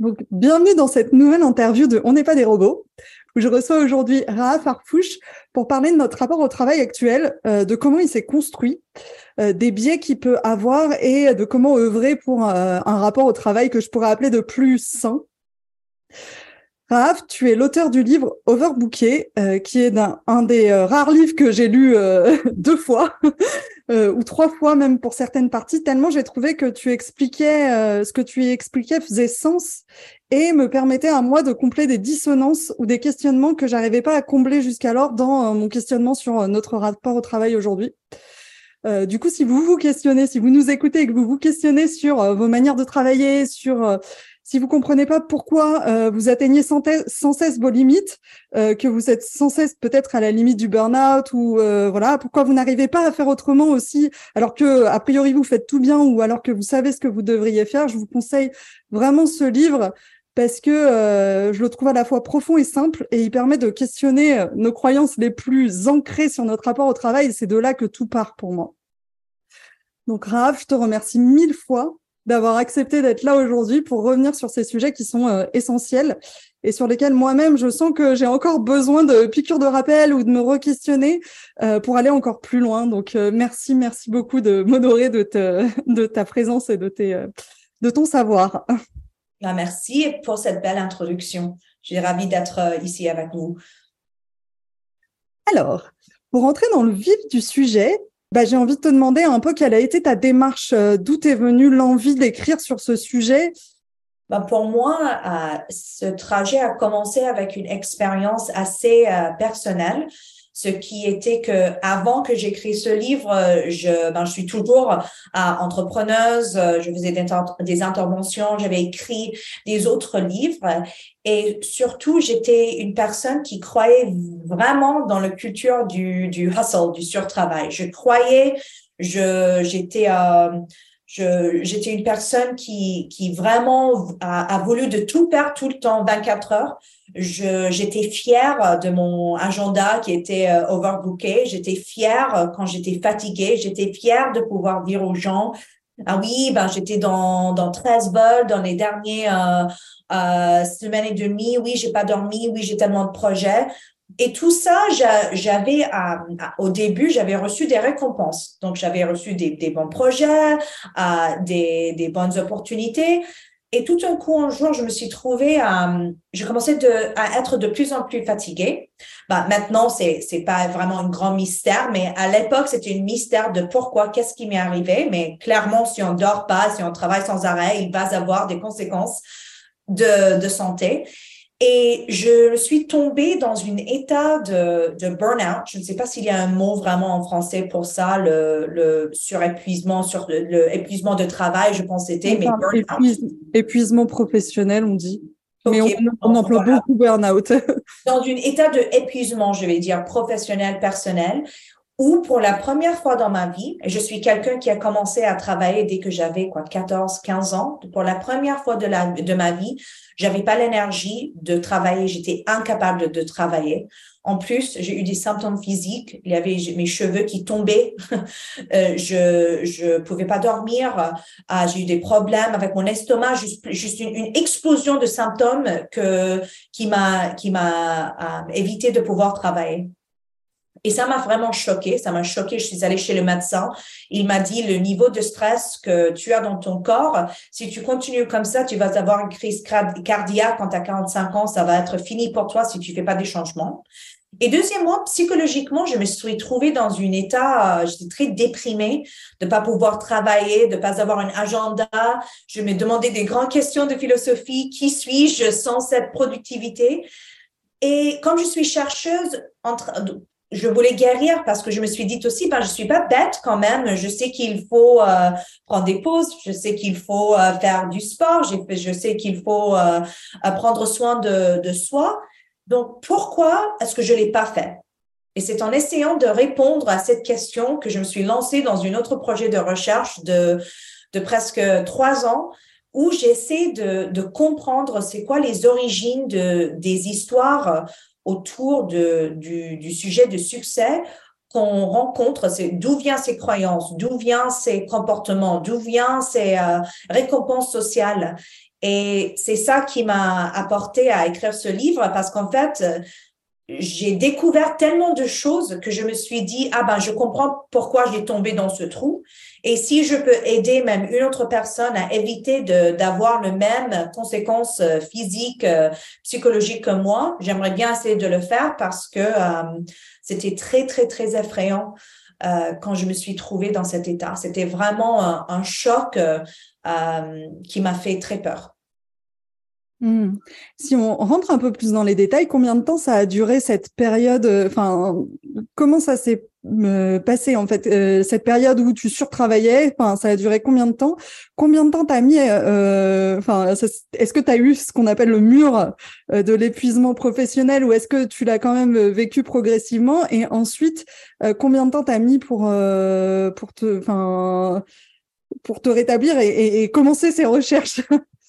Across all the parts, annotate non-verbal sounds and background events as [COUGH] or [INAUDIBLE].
Donc, bienvenue dans cette nouvelle interview de On n'est pas des robots, où je reçois aujourd'hui Raaf Arfouche pour parler de notre rapport au travail actuel, euh, de comment il s'est construit, euh, des biais qu'il peut avoir et de comment œuvrer pour euh, un rapport au travail que je pourrais appeler de plus sain. Raph, tu es l'auteur du livre Overbooké, euh, qui est un, des euh, rares livres que j'ai lu euh, [LAUGHS] deux fois, [LAUGHS] ou trois fois même pour certaines parties, tellement j'ai trouvé que tu expliquais, ce que tu expliquais faisait sens et me permettait à moi de combler des dissonances ou des questionnements que j'arrivais pas à combler jusqu'alors dans mon questionnement sur notre rapport au travail aujourd'hui. du coup, si vous vous questionnez, si vous nous écoutez et que vous vous questionnez sur vos manières de travailler, sur si vous comprenez pas pourquoi euh, vous atteignez sans, cesse vos limites, euh, que vous êtes sans cesse peut-être à la limite du burn-out ou euh, voilà, pourquoi vous n'arrivez pas à faire autrement aussi, alors que a priori vous faites tout bien ou alors que vous savez ce que vous devriez faire, je vous conseille vraiment ce livre parce que je le trouve à la fois profond et simple et il permet de questionner nos croyances les plus ancrées sur notre rapport au travail. C'est de là que tout part pour moi. Donc Raph, je te remercie mille fois d'avoir accepté d'être là aujourd'hui pour revenir sur ces sujets qui sont euh, essentiels et sur lesquels moi-même je sens que j'ai encore besoin de piqûres de rappel ou de me re-questionner euh, pour aller encore plus loin. Donc euh, merci, merci beaucoup de m'honorer de, [LAUGHS] de ta présence et de, tes, de ton savoir. [LAUGHS] Ben, merci pour cette belle introduction. Je suis ravie d'être ici avec vous. Alors, pour entrer dans le vif du sujet, bah, j'ai envie de te demander un peu quelle a été ta démarche, euh, d'où est venue l'envie d'écrire sur ce sujet? Bah pour moi, euh, ce trajet a commencé avec une expérience assez euh, personnelle ce qui était que avant que j'écris ce livre, je, ben, je suis toujours euh, entrepreneuse, je faisais des, des interventions, j'avais écrit des autres livres et surtout j'étais une personne qui croyait vraiment dans la culture du, du hustle, du surtravail. Je croyais, je j'étais euh, j'étais une personne qui, qui vraiment a, a, voulu de tout faire tout le temps, 24 heures. J'étais fière de mon agenda qui était euh, overbooké. J'étais fière euh, quand j'étais fatiguée. J'étais fière de pouvoir dire aux gens, ah oui, ben j'étais dans, dans 13 vols dans les dernières euh, euh, semaines et demie. Oui, j'ai pas dormi. Oui, j'ai tellement de projets. Et tout ça, j'avais au début, j'avais reçu des récompenses. Donc, j'avais reçu des, bons projets, euh, des, bonnes opportunités. Et tout un coup, un jour, je me suis trouvée, euh, je commençais à être de plus en plus fatiguée. Bah, maintenant, c'est c'est pas vraiment un grand mystère, mais à l'époque, c'était un mystère de pourquoi, qu'est-ce qui m'est arrivé. Mais clairement, si on dort pas, si on travaille sans arrêt, il va avoir des conséquences de santé. Et je suis tombée dans un état de, de burn-out. Je ne sais pas s'il y a un mot vraiment en français pour ça, le, le surépuisement, sur le, épuisement de travail, je pense c'était, mais burn-out. épuisement professionnel, on dit. mais on, on emploie beaucoup burn-out. [LAUGHS] dans un état de épuisement, je vais dire, professionnel, personnel, où pour la première fois dans ma vie, je suis quelqu'un qui a commencé à travailler dès que j'avais quoi 14, 15 ans. Pour la première fois de, la, de ma vie, j'avais pas l'énergie de travailler, j'étais incapable de travailler. En plus, j'ai eu des symptômes physiques. Il y avait mes cheveux qui tombaient. [LAUGHS] euh, je je pouvais pas dormir. Ah, j'ai eu des problèmes avec mon estomac. Juste, juste une, explosion de symptômes que qui m'a qui m'a euh, évité de pouvoir travailler. Et ça m'a vraiment choqué, ça m'a choqué. Je suis allée chez le médecin. Il m'a dit le niveau de stress que tu as dans ton corps, si tu continues comme ça, tu vas avoir une crise cardiaque quand tu as 45 ans, ça va être fini pour toi si tu fais pas des changements. Et deuxièmement, psychologiquement, je me suis trouvée dans un état, euh, j'étais très déprimée de pas pouvoir travailler, de pas avoir un agenda. Je me demandais des grandes questions de philosophie. Qui suis-je sans cette productivité? Et comme je suis chercheuse, entre, je voulais guérir parce que je me suis dit aussi, ben, je suis pas bête quand même. Je sais qu'il faut euh, prendre des pauses. Je sais qu'il faut euh, faire du sport. Je sais qu'il faut euh, prendre soin de, de soi. Donc, pourquoi est-ce que je l'ai pas fait? Et c'est en essayant de répondre à cette question que je me suis lancée dans un autre projet de recherche de, de presque trois ans où j'essaie de, de comprendre c'est quoi les origines de, des histoires autour de, du, du sujet de succès qu'on rencontre, c'est d'où viennent ces croyances, d'où viennent ces comportements, d'où viennent ces euh, récompenses sociales. Et c'est ça qui m'a apporté à écrire ce livre parce qu'en fait, j'ai découvert tellement de choses que je me suis dit, ah ben, je comprends pourquoi j'ai tombé dans ce trou. Et si je peux aider même une autre personne à éviter d'avoir le même conséquences euh, physiques, euh, psychologiques que moi, j'aimerais bien essayer de le faire parce que euh, c'était très, très, très effrayant quand je me suis trouvée dans cet état. C'était vraiment un, choc qui m'a fait très peur. Hmm. Si on rentre un peu plus dans les détails, combien de temps ça a duré cette période Enfin, comment ça s'est euh, passé en fait euh, cette période où tu surtravaillais ça a duré combien de temps? Combien de temps t'as mis Enfin, est-ce que tu as eu ce qu'on appelle le mur de l'épuisement professionnel ou est-ce que tu l'as quand même vécu progressivement? Et ensuite, combien de temps t'as mis pour pour te, enfin, pour te rétablir et commencer ces recherches? [LAUGHS]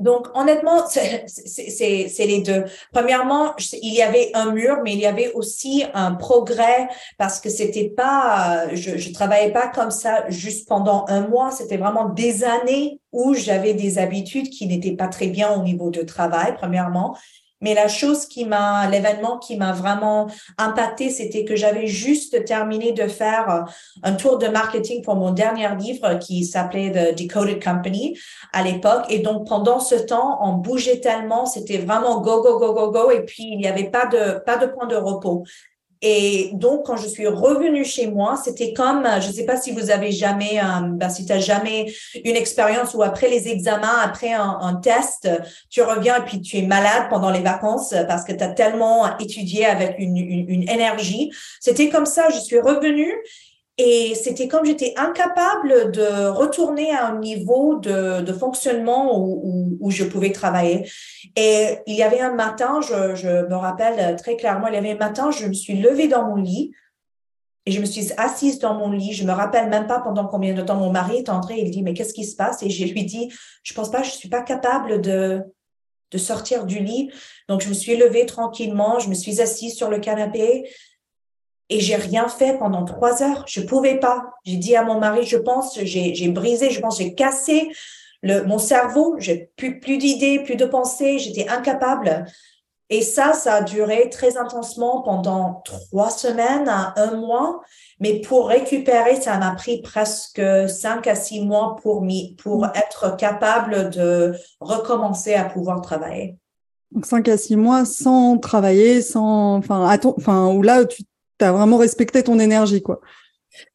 donc, honnêtement, c'est les deux. Premièrement, il y avait un mur, mais il y avait aussi un progrès parce que c'était pas, je, je travaillais pas comme ça juste pendant un mois. C'était vraiment des années où j'avais des habitudes qui n'étaient pas très bien au niveau de travail, premièrement. Mais la chose qui m'a, l'événement qui m'a vraiment impacté, c'était que j'avais juste terminé de faire euh, un tour de marketing pour mon dernier livre qui s'appelait The Decoded Company à l'époque. Et donc, pendant ce temps, on bougeait tellement, c'était vraiment go, go, go, go, go. Et puis, il n'y avait pas de, pas de point de repos. Et donc, quand je suis revenue chez moi, c'était comme, je ne sais pas si vous avez jamais, euh, ben, si tu as jamais une expérience où après les examens, après un, un, test, tu reviens et puis tu es malade pendant les vacances parce que tu as tellement étudié avec une, une, une énergie. C'était comme ça, je suis revenue et c'était comme j'étais incapable de retourner à un niveau de, fonctionnement où, je pouvais travailler. Et il y avait un matin, je, me rappelle très clairement, il y avait un matin, je me suis levée dans mon lit et je me suis assise dans mon lit. Je me rappelle même pas pendant combien de temps mon mari est entré. Il dit, mais qu'est-ce qui se passe? Et je lui dis, je pense pas, je suis pas capable de sortir du lit. Donc, je me suis levée tranquillement, je me suis assise sur le canapé et j'ai rien fait pendant trois heures. Je pouvais pas. J'ai dit à mon mari, je pense, j'ai brisé, je pense, j'ai cassé le, mon cerveau. J'ai plus, plus d'idées, plus de pensées. J'étais incapable. Et ça, ça a duré très intensement pendant trois semaines à un mois. Mais pour récupérer, ça m'a pris presque cinq à six mois pour, pour mm. être capable de recommencer à pouvoir travailler. Donc cinq à six mois sans travailler, sans, enfin, enfin, où là, tu tu as vraiment respecté ton énergie, quoi.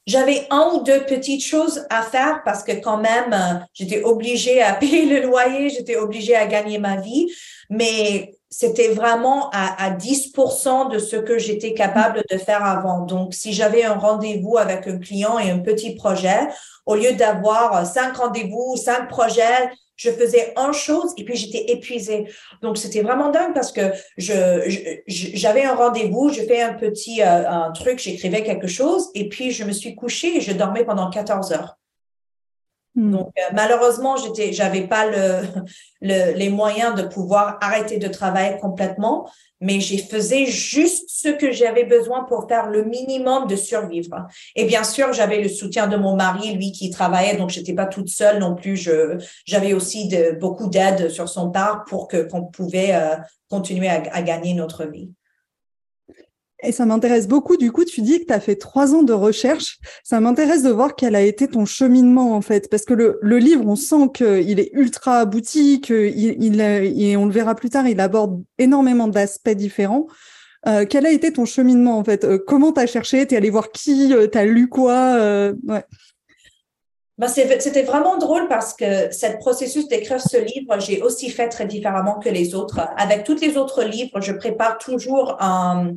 J'avais un ou deux petites choses à faire parce que quand même, euh, j'étais obligée à [LAUGHS] payer le loyer, j'étais obligée à gagner ma vie, mais c'était vraiment à, à 10% de ce que j'étais capable de faire avant. Donc, si j'avais un rendez-vous avec un client et un petit projet, au lieu d'avoir cinq rendez-vous, cinq projets, je faisais une chose et puis j'étais épuisée. Donc c'était vraiment dingue parce que j'avais un rendez-vous, je fais un petit euh, truc, j'écrivais quelque chose et puis je me suis couchée et je dormais pendant 14 heures. Hmm. Donc euh, malheureusement, j'étais, j'avais pas le, le, les moyens de pouvoir arrêter de travailler complètement, mais j'ai faisais juste ce que j'avais besoin pour faire le minimum de survivre. Et bien sûr, j'avais le soutien de mon mari, lui qui travaillait, donc j'étais pas toute seule non plus. Je, j'avais aussi de, beaucoup d'aide sur son part pour que qu'on pouvait euh, continuer à, à gagner notre vie. Et ça m'intéresse beaucoup. Du coup, tu dis que tu as fait trois ans de recherche. Ça m'intéresse de voir quel a été ton cheminement, en fait. Parce que le, livre, on sent qu'il est ultra abouti, qu'il, il, et on le verra plus tard, il aborde énormément d'aspects différents. Euh, quel a été ton cheminement, en fait? Euh, Comment tu as cherché? Tu es allé voir qui? Euh, Tu as lu quoi? Ouais. Ben, c'était vraiment drôle parce que ce processus d'écrire ce livre, j'ai aussi fait très différemment que les autres. Avec tous les autres livres, je prépare toujours un,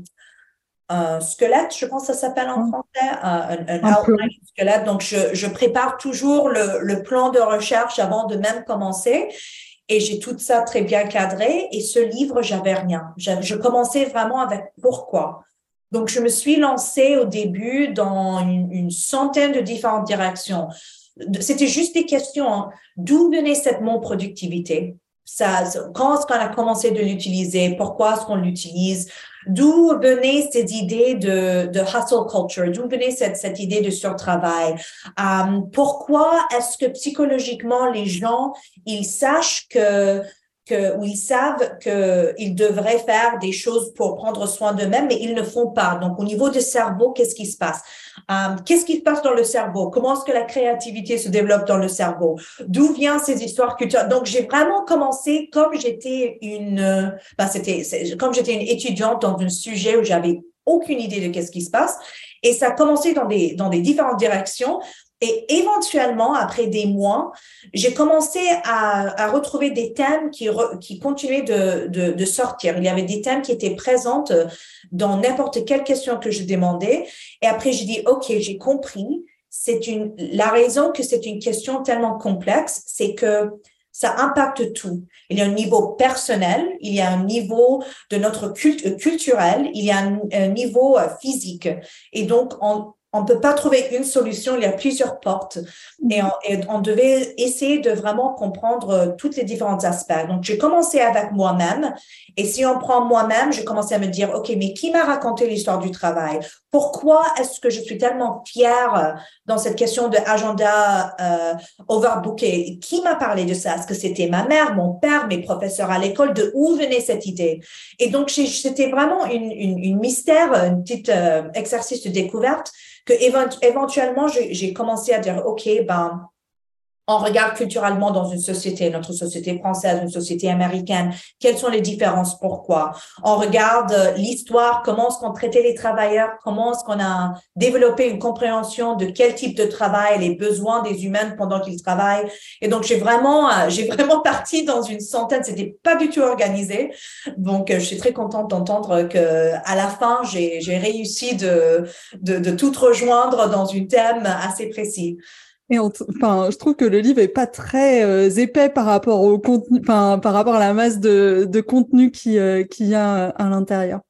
un squelette, je pense que ça s'appelle en mmh. français, un, un outline squelette. Donc, je, je prépare toujours le, le, plan de recherche avant de même commencer. Et j'ai tout ça très bien cadré. Et ce livre, j'avais rien. Je, je, commençais vraiment avec pourquoi. Donc, je me suis lancée au début dans une, une centaine de différentes directions. C'était juste des questions. Hein. D'où venait cette non-productivité? Ça, quand est-ce qu'on a commencé de l'utiliser? Pourquoi est-ce qu'on l'utilise? D'où venait cette idée de, hustle culture? D'où venait cette, idée de surtravail? Um, pourquoi est-ce que psychologiquement les gens, ils sachent que que, ils savent qu'ils devraient faire des choses pour prendre soin d'eux-mêmes, mais ils ne font pas? Donc, au niveau du cerveau, qu'est-ce qui se passe? Euh, qu'est-ce qui se passe dans le cerveau? Comment est-ce que la créativité se développe dans le cerveau? D'où viennent ces histoires culturelles? Donc, j'ai vraiment commencé comme j'étais une, ben, c'était, comme j'étais une étudiante dans un sujet où j'avais aucune idée de qu'est-ce qui se passe. Et ça a commencé dans des, dans des différentes directions. Et éventuellement, après des mois, j'ai commencé à, à, retrouver des thèmes qui, qui continuaient de, de, de, sortir. Il y avait des thèmes qui étaient présents dans n'importe quelle question que je demandais. Et après, j'ai dit, OK, j'ai compris. C'est une, la raison que c'est une question tellement complexe, c'est que ça impacte tout. Il y a un niveau personnel, il y a un niveau de notre culte culturel, il y a un, un niveau euh, physique. Et donc, on, on peut pas trouver une solution, il y a plusieurs portes et on, devait essayer de vraiment comprendre euh, tous les différents aspects. Donc, j'ai commencé avec moi-même et si on prend moi-même, j'ai commencé à me dire, OK, mais qui m'a raconté l'histoire du travail? Pourquoi est-ce que je suis tellement fière euh, dans cette question de agenda euh, overbooké? Qui m'a parlé de ça? Est-ce que c'était ma mère, mon père, mes professeurs à l'école? De où venait cette idée? Et donc, c'était vraiment une, une, une, mystère, un petit euh, exercice de découverte que éventuellement, j'ai commencé à dire, OK, ben, on regarde culturellement dans une société, notre société française, une société américaine, quelles sont les différences, pourquoi? On regarde euh, l'histoire, comment est-ce qu'on traitait les travailleurs, comment est-ce qu'on a développé une compréhension de quel type de travail, les besoins des humains pendant qu'ils travaillent. Et donc, j'ai vraiment, euh, j'ai [LAUGHS] vraiment parti dans une centaine, c'était pas du tout organisé. Donc, euh, je suis très contente d'entendre que à la fin, j'ai, réussi de, de, de tout rejoindre dans une thème assez précis. Et enfin, je trouve que le livre est pas très euh, épais par rapport au contenu, enfin, par rapport à la masse de, de contenu qui euh, qui y a à l'intérieur.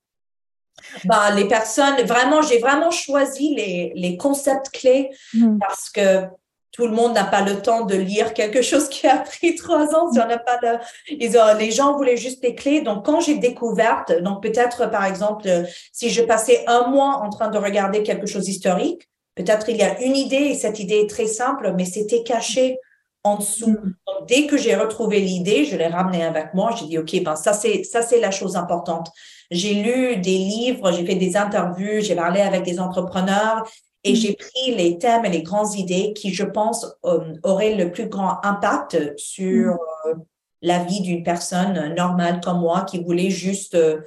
Bah, les personnes, vraiment, j'ai vraiment choisi les, les concepts clés mmh. parce que tout le monde n'a pas le temps de lire quelque chose qui a pris trois ans. Si on n'a pas de, ils ont, les gens voulaient juste des clés. Donc, quand j'ai découvert, donc peut-être, par exemple, si je passais un mois en train de regarder quelque chose historique, Peut-être il y a une idée et cette idée est très simple, mais c'était caché en dessous. Mm. Donc, dès que j'ai retrouvé l'idée, je l'ai ramené avec moi. J'ai dit, OK, ben, ça, c'est, ça, c'est la chose importante. J'ai lu des livres, j'ai fait des interviews, j'ai parlé avec des entrepreneurs et mm. j'ai pris les thèmes et les grandes idées qui, je pense, euh, auraient le plus grand impact sur mm. euh, la vie d'une personne normale comme moi qui voulait juste euh,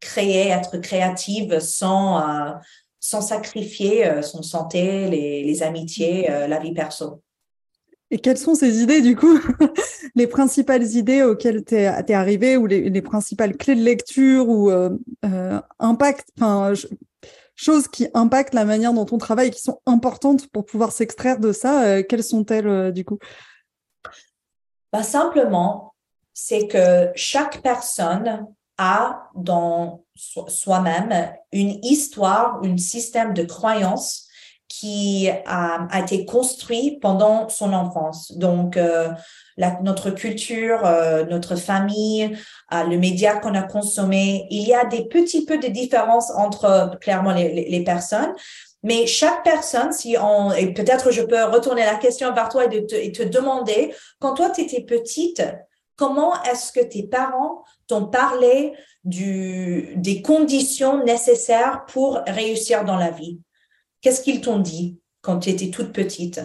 créer, être créative sans, sans sacrifier euh, son santé, les, les amitiés, euh, la vie perso. Et quelles sont ces idées, du coup, [LAUGHS] les principales idées auxquelles tu es, es, arrivé ou les, les, principales clés de lecture ou euh, euh impact, enfin, choses qui impactent la manière dont on travaille et qui sont importantes pour pouvoir s'extraire de ça, euh, quelles sont-elles, du coup? Bah, Simplement, c'est que chaque personne a dans soi-même une histoire, un système de croyances qui a, a, été construit pendant son enfance. Donc, euh, notre culture, euh, notre famille, euh, le média qu'on a consommé, il y a des petits peu de différences entre clairement les, personnes. Mais chaque personne, si on, et peut-être je peux retourner la question vers toi et, te, et te demander, quand toi tu étais petite, comment est-ce que tes parents t'ont parlé du, des conditions nécessaires pour réussir dans la vie Qu'est-ce qu'ils t'ont dit quand tu étais toute petite?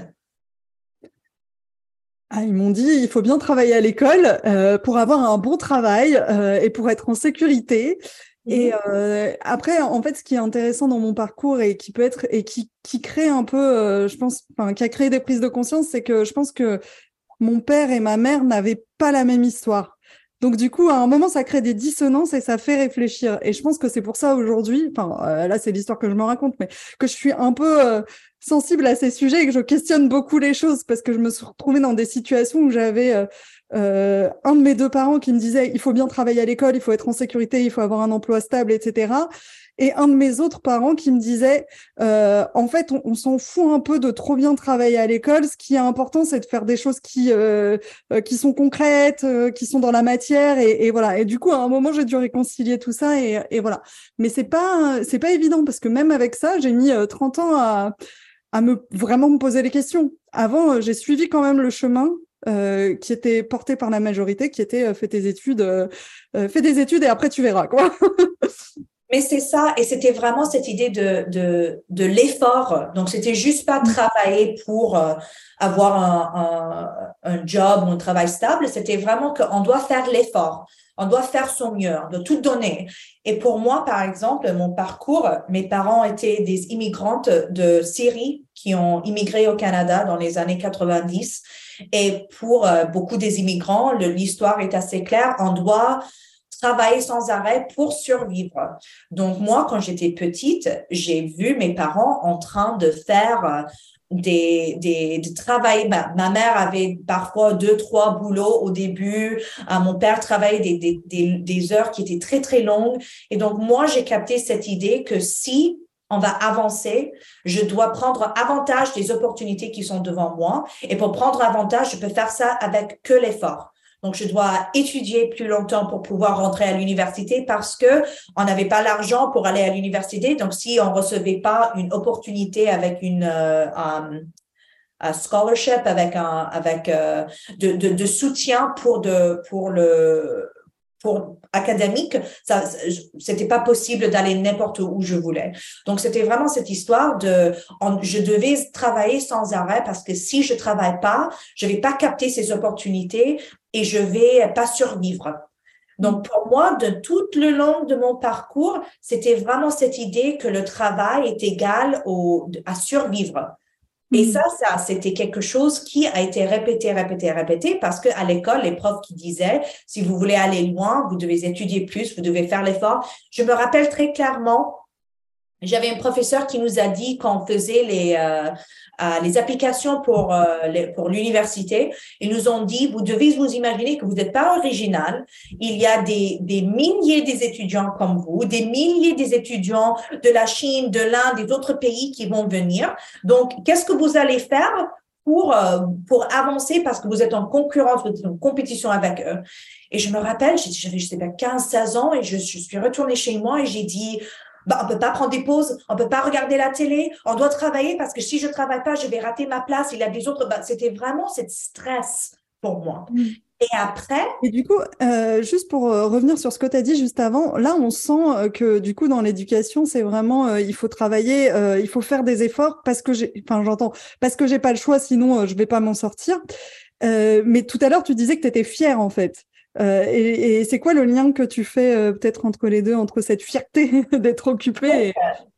Ah, ils m'ont dit il faut bien travailler à l'école euh, pour avoir un bon travail euh, et pour être en sécurité. Et mmh. euh, après, en fait, ce qui est intéressant dans mon parcours et qui peut être et qui, qui crée un peu, je pense, enfin, qui a créé des prises de conscience, c'est que je pense que mon père et ma mère n'avaient pas la même histoire. Donc du coup, à un moment, ça crée des dissonances et ça fait réfléchir. Et je pense que c'est pour ça aujourd'hui, enfin là c'est l'histoire que je me raconte, mais que je suis un peu sensible à ces sujets et que je questionne beaucoup les choses parce que je me suis retrouvée dans des situations où j'avais euh, euh, un de mes deux parents qui me disait il faut bien travailler à l'école, il faut être en sécurité, il faut avoir un emploi stable, etc. Et un de mes autres parents qui me disait euh, en fait on, s'en fout un peu de trop bien travailler à l'école. Ce qui est important c'est de faire des choses qui qui sont concrètes, qui sont dans la matière et, voilà. Et du coup à un moment j'ai dû réconcilier tout ça et, voilà. Mais c'est pas c'est pas évident parce que même avec ça j'ai mis 30 ans à à me vraiment me poser les questions. Avant, euh, j'ai suivi quand même le chemin euh, qui était porté par la majorité, qui était euh, fais tes études, euh, fais des études et après tu verras quoi. [LAUGHS] Mais c'est ça, et c'était vraiment cette idée de, de, de l'effort. Donc, c'était juste pas mm. travailler pour avoir un, un, un, job ou un travail stable, c'était vraiment qu'on doit faire l'effort. On doit faire son mieux, on doit tout donner. Et pour moi, par exemple, mon parcours, mes parents étaient des immigrantes de Syrie qui ont immigré au Canada dans les années 90. Et pour euh, beaucoup des immigrants, l'histoire est assez claire. On doit travailler sans arrêt pour survivre. Donc moi, quand j'étais petite, j'ai vu mes parents en train de faire euh, des, des, travail. Ma, ma, mère avait parfois deux, trois boulots au début. Euh, mon père travaillait des, des, des, des heures qui étaient très, très longues. Et donc, moi, j'ai capté cette idée que si on va avancer, je dois prendre avantage des opportunités qui sont devant moi. Et pour prendre avantage, je peux faire ça avec que l'effort. Donc, je dois étudier plus longtemps pour pouvoir rentrer à l'université parce que on n'avait pas l'argent pour aller à l'université. Donc, si on recevait pas une opportunité avec une euh, un, scholarship, avec un avec euh, de, de, de, soutien pour de pour le pour académique, ça, c'était pas possible d'aller n'importe où je voulais. Donc, c'était vraiment cette histoire de, je devais travailler sans arrêt parce que si je travaille pas, je vais pas capter ces opportunités et je vais pas survivre. Donc, pour moi, de tout le long de mon parcours, c'était vraiment cette idée que le travail est égal au, à survivre. Et mm. ça, ça, c'était quelque chose qui a été répété, répété, répété, parce que à l'école, les profs qui disaient, si vous voulez aller loin, vous devez étudier plus, vous devez faire l'effort. Je me rappelle très clairement j'avais un professeur qui nous a dit quand on faisait les, euh, euh, les applications pour, euh, pour l'université, ils nous ont dit, vous devez vous imaginer que vous n'êtes pas original. Il y a des, des milliers des étudiants comme vous, des milliers des étudiants de la Chine, de l'Inde, des autres pays qui vont venir. Donc, qu'est-ce que vous allez faire pour, pour avancer parce que vous êtes en concurrence, vous êtes en compétition avec eux? Et je me rappelle, j'avais, je sais pas, 15, 16 ans et je, je suis retournée chez moi et j'ai dit, bah, on peut pas prendre des pauses, on peut pas regarder la télé, on doit travailler parce que si je travaille pas, je vais rater ma place. Il y a des autres. Bah, c'était vraiment cette stress pour moi. Mm. Et après. Et du coup, euh, juste pour euh, revenir sur ce que tu as dit juste avant, là, on sent euh, que du coup, dans l'éducation, c'est vraiment, il faut travailler, il faut faire des efforts parce que j'ai, enfin, j'entends, parce que j'ai pas le choix, sinon je vais pas m'en sortir. mais tout à l'heure, tu disais que tu étais fière en fait. Euh, et, c'est quoi le lien que tu fais euh, peut-être entre les deux, entre cette fierté [LAUGHS] d'être occupé et...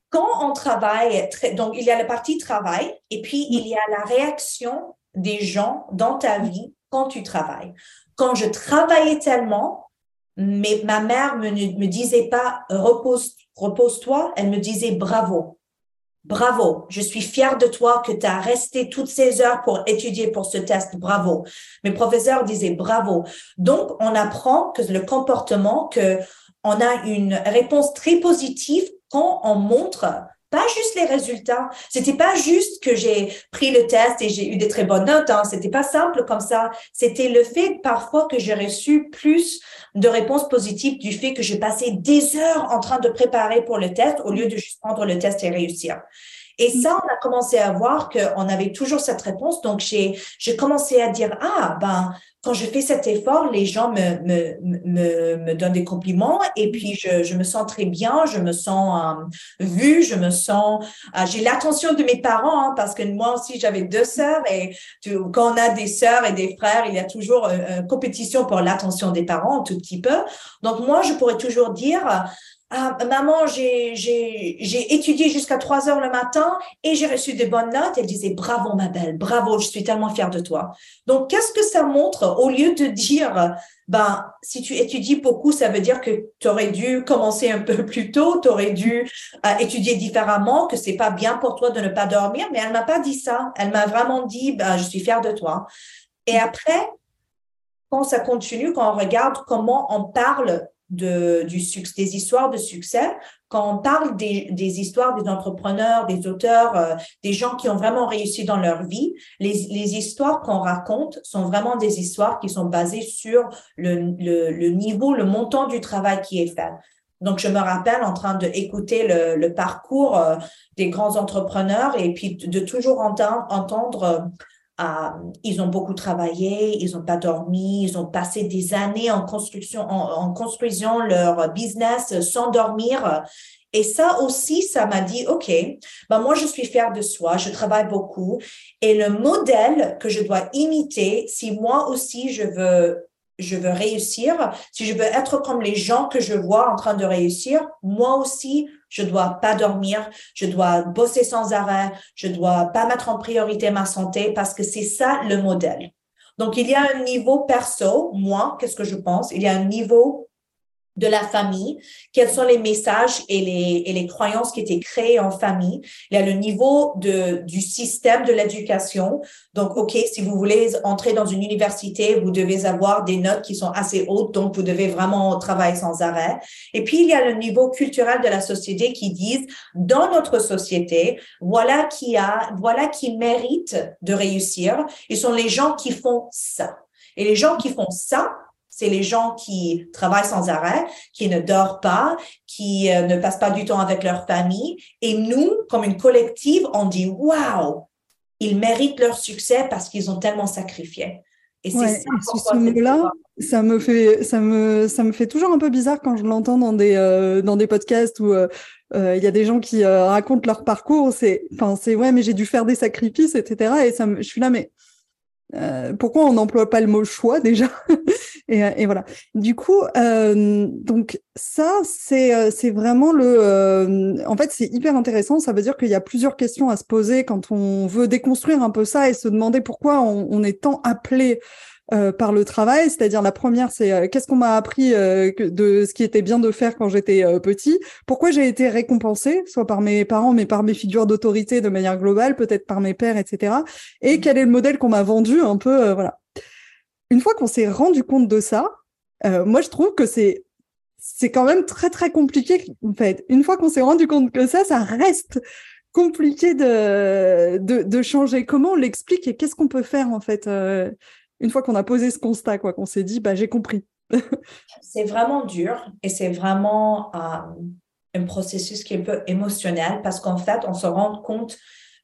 Quand on travaille, donc il y a la partie travail et puis il y a la réaction des gens dans ta vie quand tu travailles. Quand je travaillais tellement, mais ma mère me, me disait pas repose, repose-toi, elle me disait bravo. Bravo, je suis fière de toi que tu as resté toutes ces heures pour étudier pour ce test. Bravo. Mes professeurs disaient bravo. Donc, on apprend que le comportement, que on a une réponse très positive quand on montre pas juste les résultats. C'était pas juste que j'ai pris le test et j'ai eu des très bonnes notes. Hein. C'était pas simple comme ça. C'était le fait parfois que j'ai reçu plus de réponses positives du fait que j'ai passé des heures en train de préparer pour le test au lieu de juste prendre le test et réussir. Et ça, on a commencé à voir qu'on avait toujours cette réponse. Donc, j'ai, j'ai commencé à dire, ah, ben, quand je fais cet effort, les gens me, me, me, me donnent des compliments et puis je, je, me sens très bien, je me sens euh, vue, je me sens, euh, j'ai l'attention de mes parents hein, parce que moi aussi j'avais deux sœurs et tu, quand on a des sœurs et des frères, il y a toujours une, une compétition pour l'attention des parents un tout petit peu. Donc moi, je pourrais toujours dire, ah, maman, j'ai étudié jusqu'à 3 heures le matin et j'ai reçu des bonnes notes. Elle disait, bravo, ma belle, bravo, je suis tellement fière de toi. Donc, qu'est-ce que ça montre au lieu de dire, ben, si tu étudies beaucoup, ça veut dire que tu aurais dû commencer un peu plus tôt, tu aurais dû euh, étudier différemment, que c'est pas bien pour toi de ne pas dormir. Mais elle m'a pas dit ça. Elle m'a vraiment dit, ben, je suis fière de toi. Et après, quand ça continue, quand on regarde comment on parle de, du succès, des histoires de succès, quand on parle des, des histoires des entrepreneurs, des auteurs, euh, des gens qui ont vraiment réussi dans leur vie, les, les histoires qu'on raconte sont vraiment des histoires qui sont basées sur le, le, le, niveau, le montant du travail qui est fait. Donc, je me rappelle en train d'écouter le, le parcours euh, des grands entrepreneurs et puis de toujours entendre, entendre euh, euh, ils ont beaucoup travaillé, ils n'ont pas dormi, ils ont passé des années en construction, en, construisant leur business sans dormir. Et ça aussi, ça m'a dit, OK, ben moi, je suis fière de soi, je travaille beaucoup. Et le modèle que je dois imiter, si moi aussi, je veux je veux réussir, si je veux être comme les gens que je vois en train de réussir, moi aussi, je dois pas dormir, je dois bosser sans arrêt, je dois pas mettre en priorité ma santé parce que c'est ça le modèle. Donc, il y a un niveau perso, moi, qu'est-ce que je pense? Il y a un niveau de la famille, quels sont les messages et les, et les croyances qui étaient créées en famille. Il y a le niveau de, du système de l'éducation. Donc, OK, si vous voulez entrer dans une université, vous devez avoir des notes qui sont assez hautes, donc vous devez vraiment travailler sans arrêt. Et puis, il y a le niveau culturel de la société qui disent, dans notre société, voilà qui a, voilà qui mérite de réussir. Ils sont les gens qui font ça. Et les gens qui font ça, c'est les gens qui travaillent sans arrêt, qui ne dorment pas, qui euh, ne passent pas du temps avec leur famille. Et nous, comme une collective, on dit waouh, ils méritent leur succès parce qu'ils ont tellement sacrifié. Et c'est ça. Ce mot-là, ça me fait, ça me, ça me fait toujours un peu bizarre quand je l'entends dans des, euh, dans des podcasts où euh, il y a des gens qui racontent leur parcours. C'est, enfin, c'est ouais, mais j'ai dû faire des sacrifices, etc. Et ça, me, je suis là, mais pourquoi on n'emploie pas le mot choix déjà? Et, euh, et, voilà. Du coup, euh, donc ça, c'est euh, c'est vraiment le. en fait, c'est hyper intéressant. Ça veut dire qu'il y a plusieurs questions à se poser quand on veut déconstruire un peu ça et se demander pourquoi on, on est tant appelé euh, par le travail. C'est-à-dire la première, c'est euh, qu'est-ce qu'on m'a appris euh, de ce qui était bien de faire quand j'étais petit? Pourquoi j'ai été récompensée, soit par mes parents, mais par mes figures d'autorité de manière globale, peut-être par mes pères, etc. Et mmh. quel est le modèle qu'on m'a vendu un peu, voilà. Une fois qu'on s'est rendu compte de ça, moi je trouve que c'est c'est quand même très très compliqué. En fait, une fois qu'on s'est rendu compte que ça, ça reste compliqué de, de, changer. Comment on l'explique et qu'est-ce qu'on peut faire en fait une fois qu'on a posé ce constat, quoi, qu'on s'est dit, bah, j'ai compris. [LAUGHS] c'est vraiment dur et c'est vraiment euh, un processus qui est un peu émotionnel parce qu'en fait, on se rend compte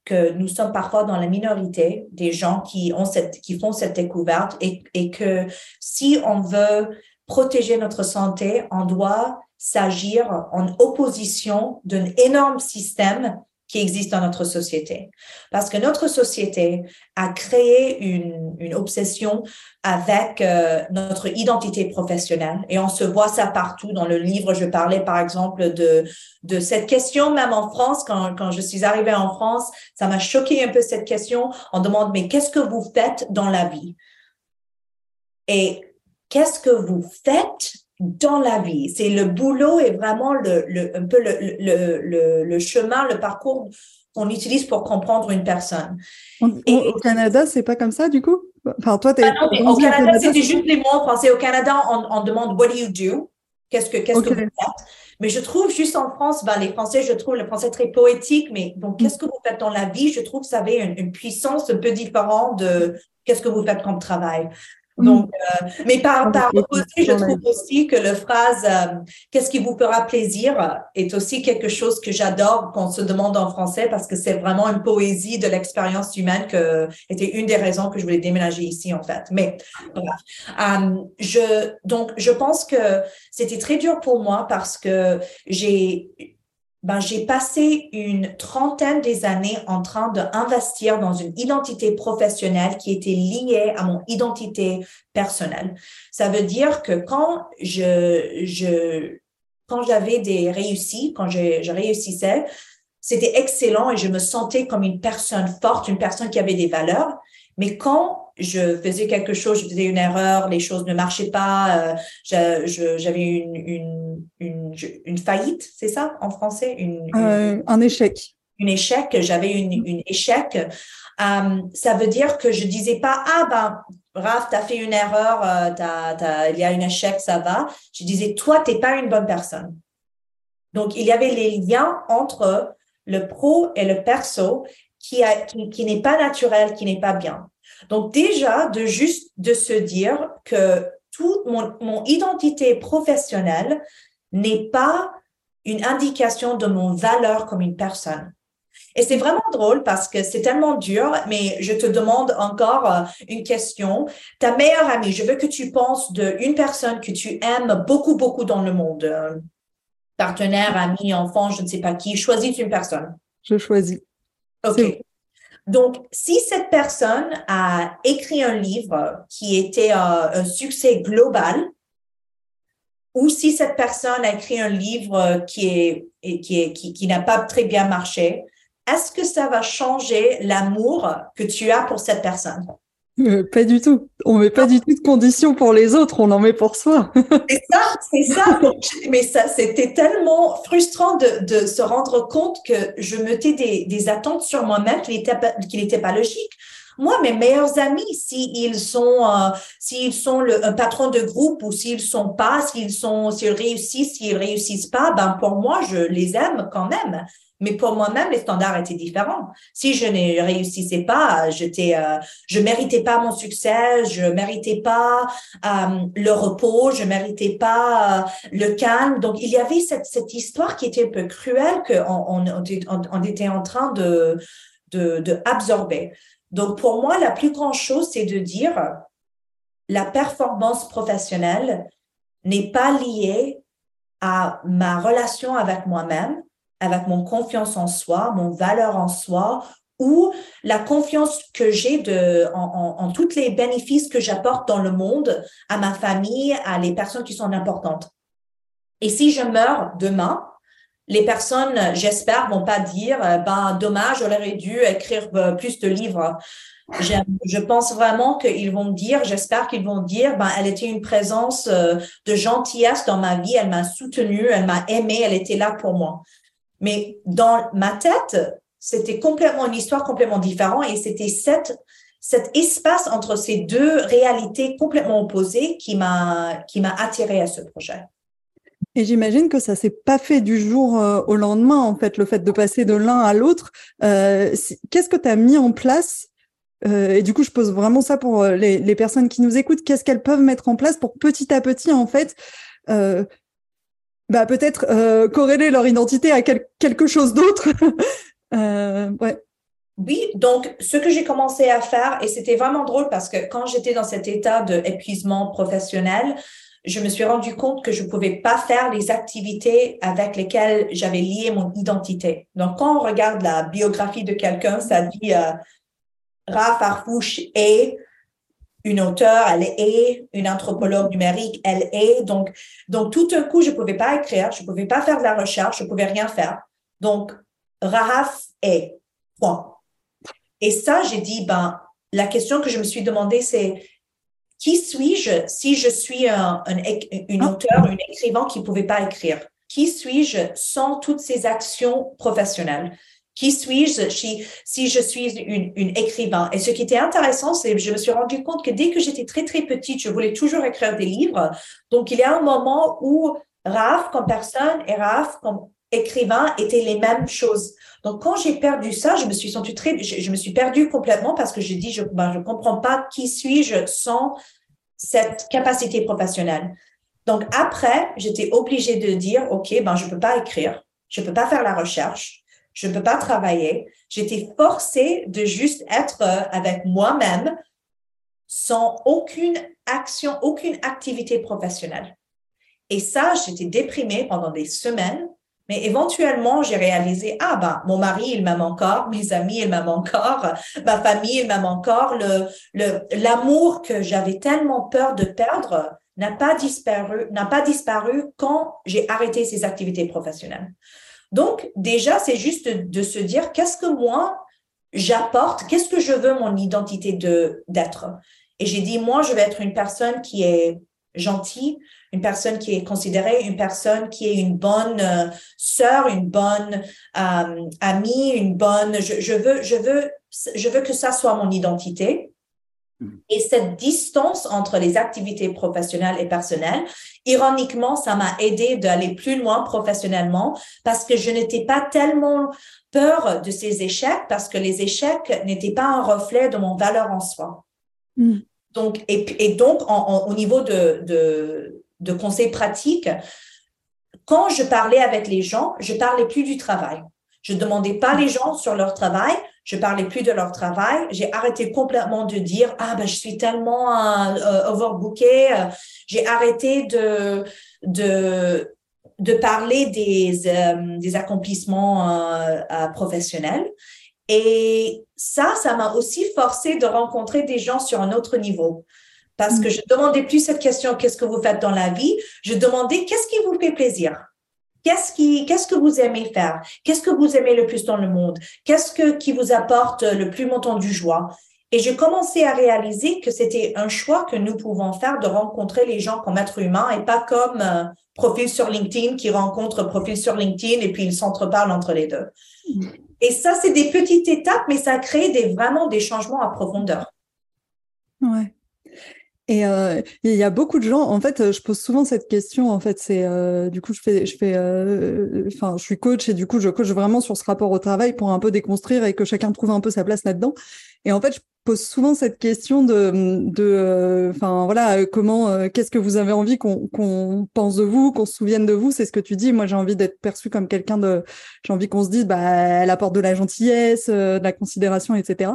que nous sommes parfois dans la minorité des gens qui, ont cette, qui font cette découverte et, et que si on veut protéger notre santé, on doit s'agir en opposition d'un énorme système qui existe dans notre société. Parce que notre société a créé une, une obsession avec euh, notre identité professionnelle et on se voit ça partout. Dans le livre, je parlais par exemple de, de cette question, même en France, quand, quand je suis arrivée en France, ça m'a choqué un peu cette question. On demande, mais qu'est-ce que vous faites dans la vie? Et qu'est-ce que vous faites dans la vie. C'est le boulot et vraiment le, le, un peu le, le, le, chemin, le parcours qu'on utilise pour comprendre une personne. au Canada, c'est pas comme ça du coup? Enfin, toi, es, ah non, au Canada, c'était juste les mots en français. Au Canada, on, on demande What do you do? Qu'est-ce que, qu'est-ce que vous faites? Mais je trouve juste en France, ben, les Français, je trouve le français très poétique, mais donc, qu'est-ce que vous faites dans la vie? Je trouve que ça avait une, une puissance un peu différente de qu'est-ce que vous faites comme travail. Mm. Donc, euh, mais par, par opposé, je trouve aussi que la phrase euh, Qu'est-ce qui vous fera plaisir est aussi quelque chose que j'adore qu'on se demande en français parce que c'est vraiment une poésie de l'expérience humaine que était une des raisons que je voulais déménager ici, en fait. Mais bref. Euh, je, donc, je pense que c'était très dur pour moi parce que j'ai ben, j'ai passé une trentaine des années en train d'investir dans une identité professionnelle qui était liée à mon identité personnelle. Ça veut dire que quand je, je quand j'avais des réussis, quand je, je réussissais, c'était excellent et je me sentais comme une personne forte, une personne qui avait des valeurs. Mais quand je faisais quelque chose, je faisais une erreur, les choses ne marchaient pas, euh, j'avais une, une, une, une, faillite, c'est ça en français? Une, euh, Un échec. Un échec, j'avais une, une échec. Euh, ça veut dire que je disais pas, ah ben, Raph, tu as fait une erreur, il y a un échec, ça va. Je disais, toi, tu n'es pas une bonne personne. Donc, il y avait les liens entre le pro et le perso qui, a, qui, qui n'est pas naturel, qui n'est pas bien. Donc déjà, de juste de se dire que toute mon, mon identité professionnelle n'est pas une indication de mon valeur comme une personne. Et c'est vraiment drôle parce que c'est tellement dur, mais je te demande encore euh, une question. Ta meilleure amie, je veux que tu penses d'une personne que tu aimes beaucoup, beaucoup dans le monde. Partenaire, ami, enfant, je ne sais pas qui. Choisis une personne? Je choisis. OK. Donc, si cette personne a écrit un livre qui était euh, un succès global, ou si cette personne a écrit un livre qui n'a pas très bien marché, est-ce que ça va changer l'amour que tu as pour cette personne? Euh, pas du tout. On met pas du tout de conditions pour les autres, on en met pour soi. [LAUGHS] c'est ça, c'est ça. Mais ça, c'était tellement frustrant de, se rendre compte que je mettais des, attentes sur moi-même qui n'étaient pas, pas logiques. Moi, mes meilleurs amis, s'ils sont, euh, s'ils sont le, un patron de groupe ou s'ils sont pas, s'ils sont, s'ils réussissent, s'ils réussissent pas, ben pour moi, je les aime quand même. Mais pour moi-même, les standards étaient différents. Si je ne réussissais pas, j'étais, euh, je méritais pas mon succès, je méritais pas euh, le repos, je méritais pas euh, le calme. Donc, il y avait cette, cette histoire qui était un peu cruelle qu'on on, on, était en train de, de, de absorber. Donc, pour moi, la plus grande chose, c'est de dire la performance professionnelle n'est pas liée à ma relation avec moi-même, avec mon confiance en soi, mon valeur en soi, ou la confiance que j'ai de, en, en, tous les bénéfices que j'apporte dans le monde à ma famille, à les personnes qui sont importantes. Et si je meurs demain, les personnes, j'espère, vont pas dire, euh, ben, dommage, j'aurais dû écrire euh, plus de livres. Je pense vraiment qu'ils vont dire, j'espère qu'ils vont dire, ben, elle était une présence euh, de gentillesse dans ma vie, elle m'a soutenue, elle m'a aimée, elle était là pour moi. Mais dans ma tête, c'était complètement une histoire complètement différente et c'était cet espace entre ces deux réalités complètement opposées qui m'a, attiré à ce projet. Et j'imagine que ça s'est pas fait du jour euh, au lendemain, en fait, le fait de passer de l'un à l'autre. Euh, qu'est-ce que tu as mis en place euh, Et du coup, je pose vraiment ça pour les personnes qui nous écoutent. Qu'est-ce qu'elles peuvent mettre en place pour petit à petit, en fait, bah, peut-être euh, corréler leur identité à quelque chose d'autre. [LAUGHS] euh, ouais. Oui, donc ce que j'ai commencé à faire, et c'était vraiment drôle parce que quand j'étais dans cet état d'épuisement professionnel, je me suis rendu compte que je ne pouvais pas faire les activités avec lesquelles j'avais lié mon identité. Donc, quand on regarde la biographie de quelqu'un, ça dit euh, Raph Arfouche est une auteure, elle est une anthropologue numérique, elle est. Donc, donc tout un coup, je ne pouvais pas écrire, je ne pouvais pas faire de la recherche, je ne pouvais rien faire. Donc, Rahaf est. Point. Et ça, j'ai dit, ben, la question que je me suis demandé, c'est qui suis-je si je suis un, un, une ah. auteure, une écrivain qui ne pouvait pas écrire? Qui suis-je sans toutes ces actions professionnelles? Qui suis-je? Si, je suis une, écrivain? Et ce qui était intéressant, c'est que je me suis rendu compte que dès que j'étais très, très petite, je voulais toujours écrire des livres. Donc, il y a un moment où Raph comme personne et Raph comme écrivain étaient les mêmes choses. Donc, quand j'ai perdu ça, je me suis sentie très, je, me suis perdue complètement parce que j'ai dit, je, ben, je comprends pas qui suis-je sans cette capacité professionnelle. Donc après, j'étais obligée de dire, OK, ben, je peux pas écrire, je peux pas faire la recherche, je peux pas travailler. J'étais forcée de juste être euh, avec moi-même sans aucune action, aucune activité professionnelle. Et ça, j'étais déprimée pendant des semaines, mais éventuellement, j'ai réalisé, ah ben, mon mari, il m'aime encore, mes amis, ils m'aiment encore, ma famille, il m'aime encore, le, l'amour que j'avais tellement peur de perdre n'a pas disparu quand j'ai arrêté ces activités professionnelles. Donc, déjà, c'est juste de se dire, qu'est-ce que moi, j'apporte, qu'est-ce que je veux mon identité de, d'être? Et j'ai dit, moi, je vais être une personne qui est gentille, une personne qui est considérée, une personne qui est une bonne euh, sœur, une bonne euh, amie, une bonne. Je, veux, je veux, je veux que ça soit mon identité. Et cette distance entre les activités professionnelles et personnelles, ironiquement, ça m'a aidé d'aller plus loin professionnellement parce que je n'étais pas tellement peur de ces échecs parce que les échecs n'étaient pas un reflet de mon valeur en soi. Mm. Donc, et, et donc, au niveau de, de, de conseils pratiques, quand je parlais avec les gens, je parlais plus du travail. Je demandais pas les gens sur leur travail, je parlais plus de leur travail. J'ai arrêté complètement de dire ah ben je suis tellement euh, overbooké. J'ai arrêté de de de parler des euh, des accomplissements euh, euh professionnels. Et ça, ça m'a aussi forcé de rencontrer des gens sur un autre niveau. Parce que mm. je demandais plus cette question, qu'est-ce que vous faites dans la vie? Je demandais, qu'est-ce qui vous fait plaisir? Qu'est-ce qui, qu'est-ce que vous aimez faire? Qu'est-ce que vous aimez le plus dans le monde? Qu'est-ce que, qui vous apporte le plus montant du joie? Et j'ai commencé à réaliser que c'était un choix que nous pouvons faire de rencontrer les gens comme êtres humains et pas comme euh, profil sur LinkedIn qui rencontre profil sur LinkedIn et puis ils s'entreparlent entre les deux. Mm. Et ça, c'est des petites étapes, mais ça crée des, vraiment des changements à profondeur. Et euh, il y a beaucoup de gens, en fait, je pose souvent cette question. En fait, c'est euh, du coup, je fais, je fais, euh, enfin, je suis coach et du coup, je coach vraiment sur ce rapport au travail pour un peu déconstruire et que chacun trouve un peu sa place là-dedans. Et en fait, je pose souvent cette question de, de, enfin voilà, comment, qu'est-ce que vous avez envie qu'on pense de vous, qu'on se souvienne de vous? C'est ce que tu dis. Moi, j'ai envie d'être perçue comme quelqu'un de, j'ai envie qu'on se dise, bah, elle apporte de la gentillesse, de la considération, etc.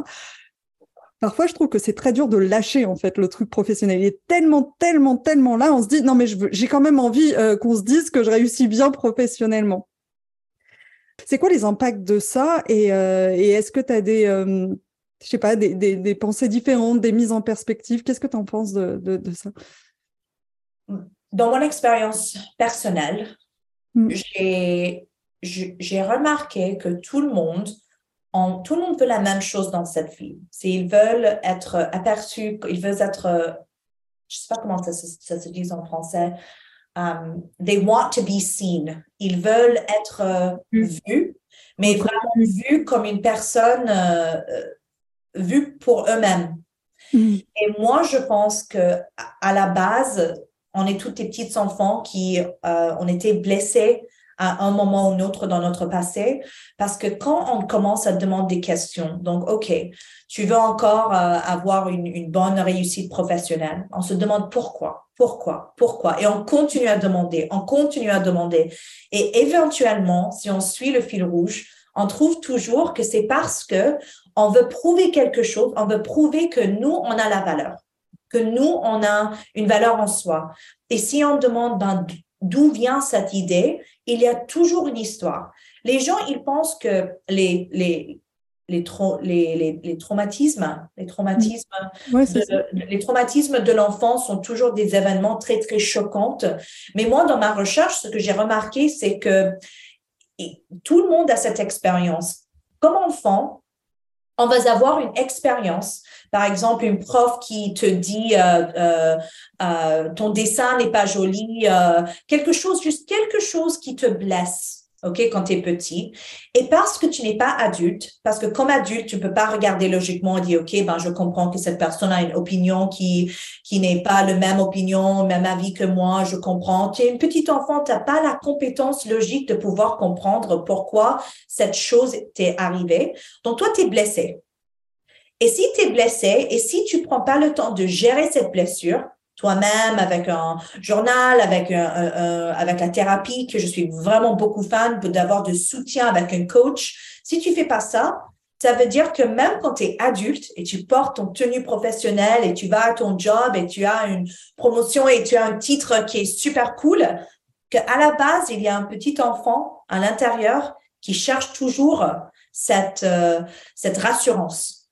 Parfois, je trouve que c'est très dur de lâcher en fait le truc professionnel. Il est tellement, tellement, tellement là, on se dit non mais j'ai quand même envie euh, qu'on se dise que je réussis bien professionnellement. C'est quoi les impacts de ça et, euh, est-ce que tu as des, euh, je sais pas, des, des, pensées différentes, des mises en perspective? Qu'est-ce que tu en penses de, de, ça? Dans mon expérience personnelle, mm. j'ai remarqué que tout le monde tout le monde veut la même chose dans cette vie. C'est ils veulent être aperçus, ils veulent être, je sais pas comment ça, se dit en français, um, they want to be seen. Ils veulent être mm. vus, mais vraiment vus comme une personne euh, euh, vue pour eux-mêmes. Mm. Et moi, je pense que à la base, on est toutes des petites enfants qui euh, ont été blessés à un moment ou un autre dans notre passé. Parce que quand on commence à demander des questions, donc, OK, tu veux encore euh, avoir une, une, bonne réussite professionnelle, on se demande pourquoi, pourquoi, pourquoi. Et on continue à demander, on continue à demander. Et éventuellement, si on suit le fil rouge, on trouve toujours que c'est parce que on veut prouver quelque chose, on veut prouver que nous, on a la valeur, que nous, on a une valeur en soi. Et si on demande, ben, d'où vient cette idée, il y a toujours une histoire. Les gens, ils pensent que les, les, les, les, les, traumatismes, les traumatismes, de, les traumatismes de l'enfant sont toujours des événements très, très choquants. Mais moi, dans ma recherche, ce que j'ai remarqué, c'est que tout le monde a cette expérience. Comme enfant, on va avoir une expérience par exemple, une prof qui te dit euh, euh, euh, ton dessin n'est pas joli, quelque chose, juste quelque chose qui te blesse. OK, quand tu es petit. Et parce que tu n'es pas adulte, parce que comme adulte, tu peux pas regarder logiquement et dire, OK, ben, je comprends que cette personne a une opinion qui, qui n'est pas le même opinion, même avis que moi, je comprends. Tu es une petite enfant, tu n'as pas la compétence logique de pouvoir comprendre pourquoi cette chose t'est arrivée. Donc, toi, tu es blessé. Et si tu es blessé et si tu prends pas le temps de gérer cette blessure, toi-même, avec un journal, avec, avec la thérapie, que je suis vraiment beaucoup fan d'avoir de soutien avec un coach. Si tu fais pas ça, ça veut dire que même quand tu es adulte et tu portes ton tenue professionnelle et tu vas à ton job et tu as une promotion et tu as un titre qui est super cool, qu'à la base, il y a un petit enfant à l'intérieur qui cherche toujours cette, euh, cette rassurance.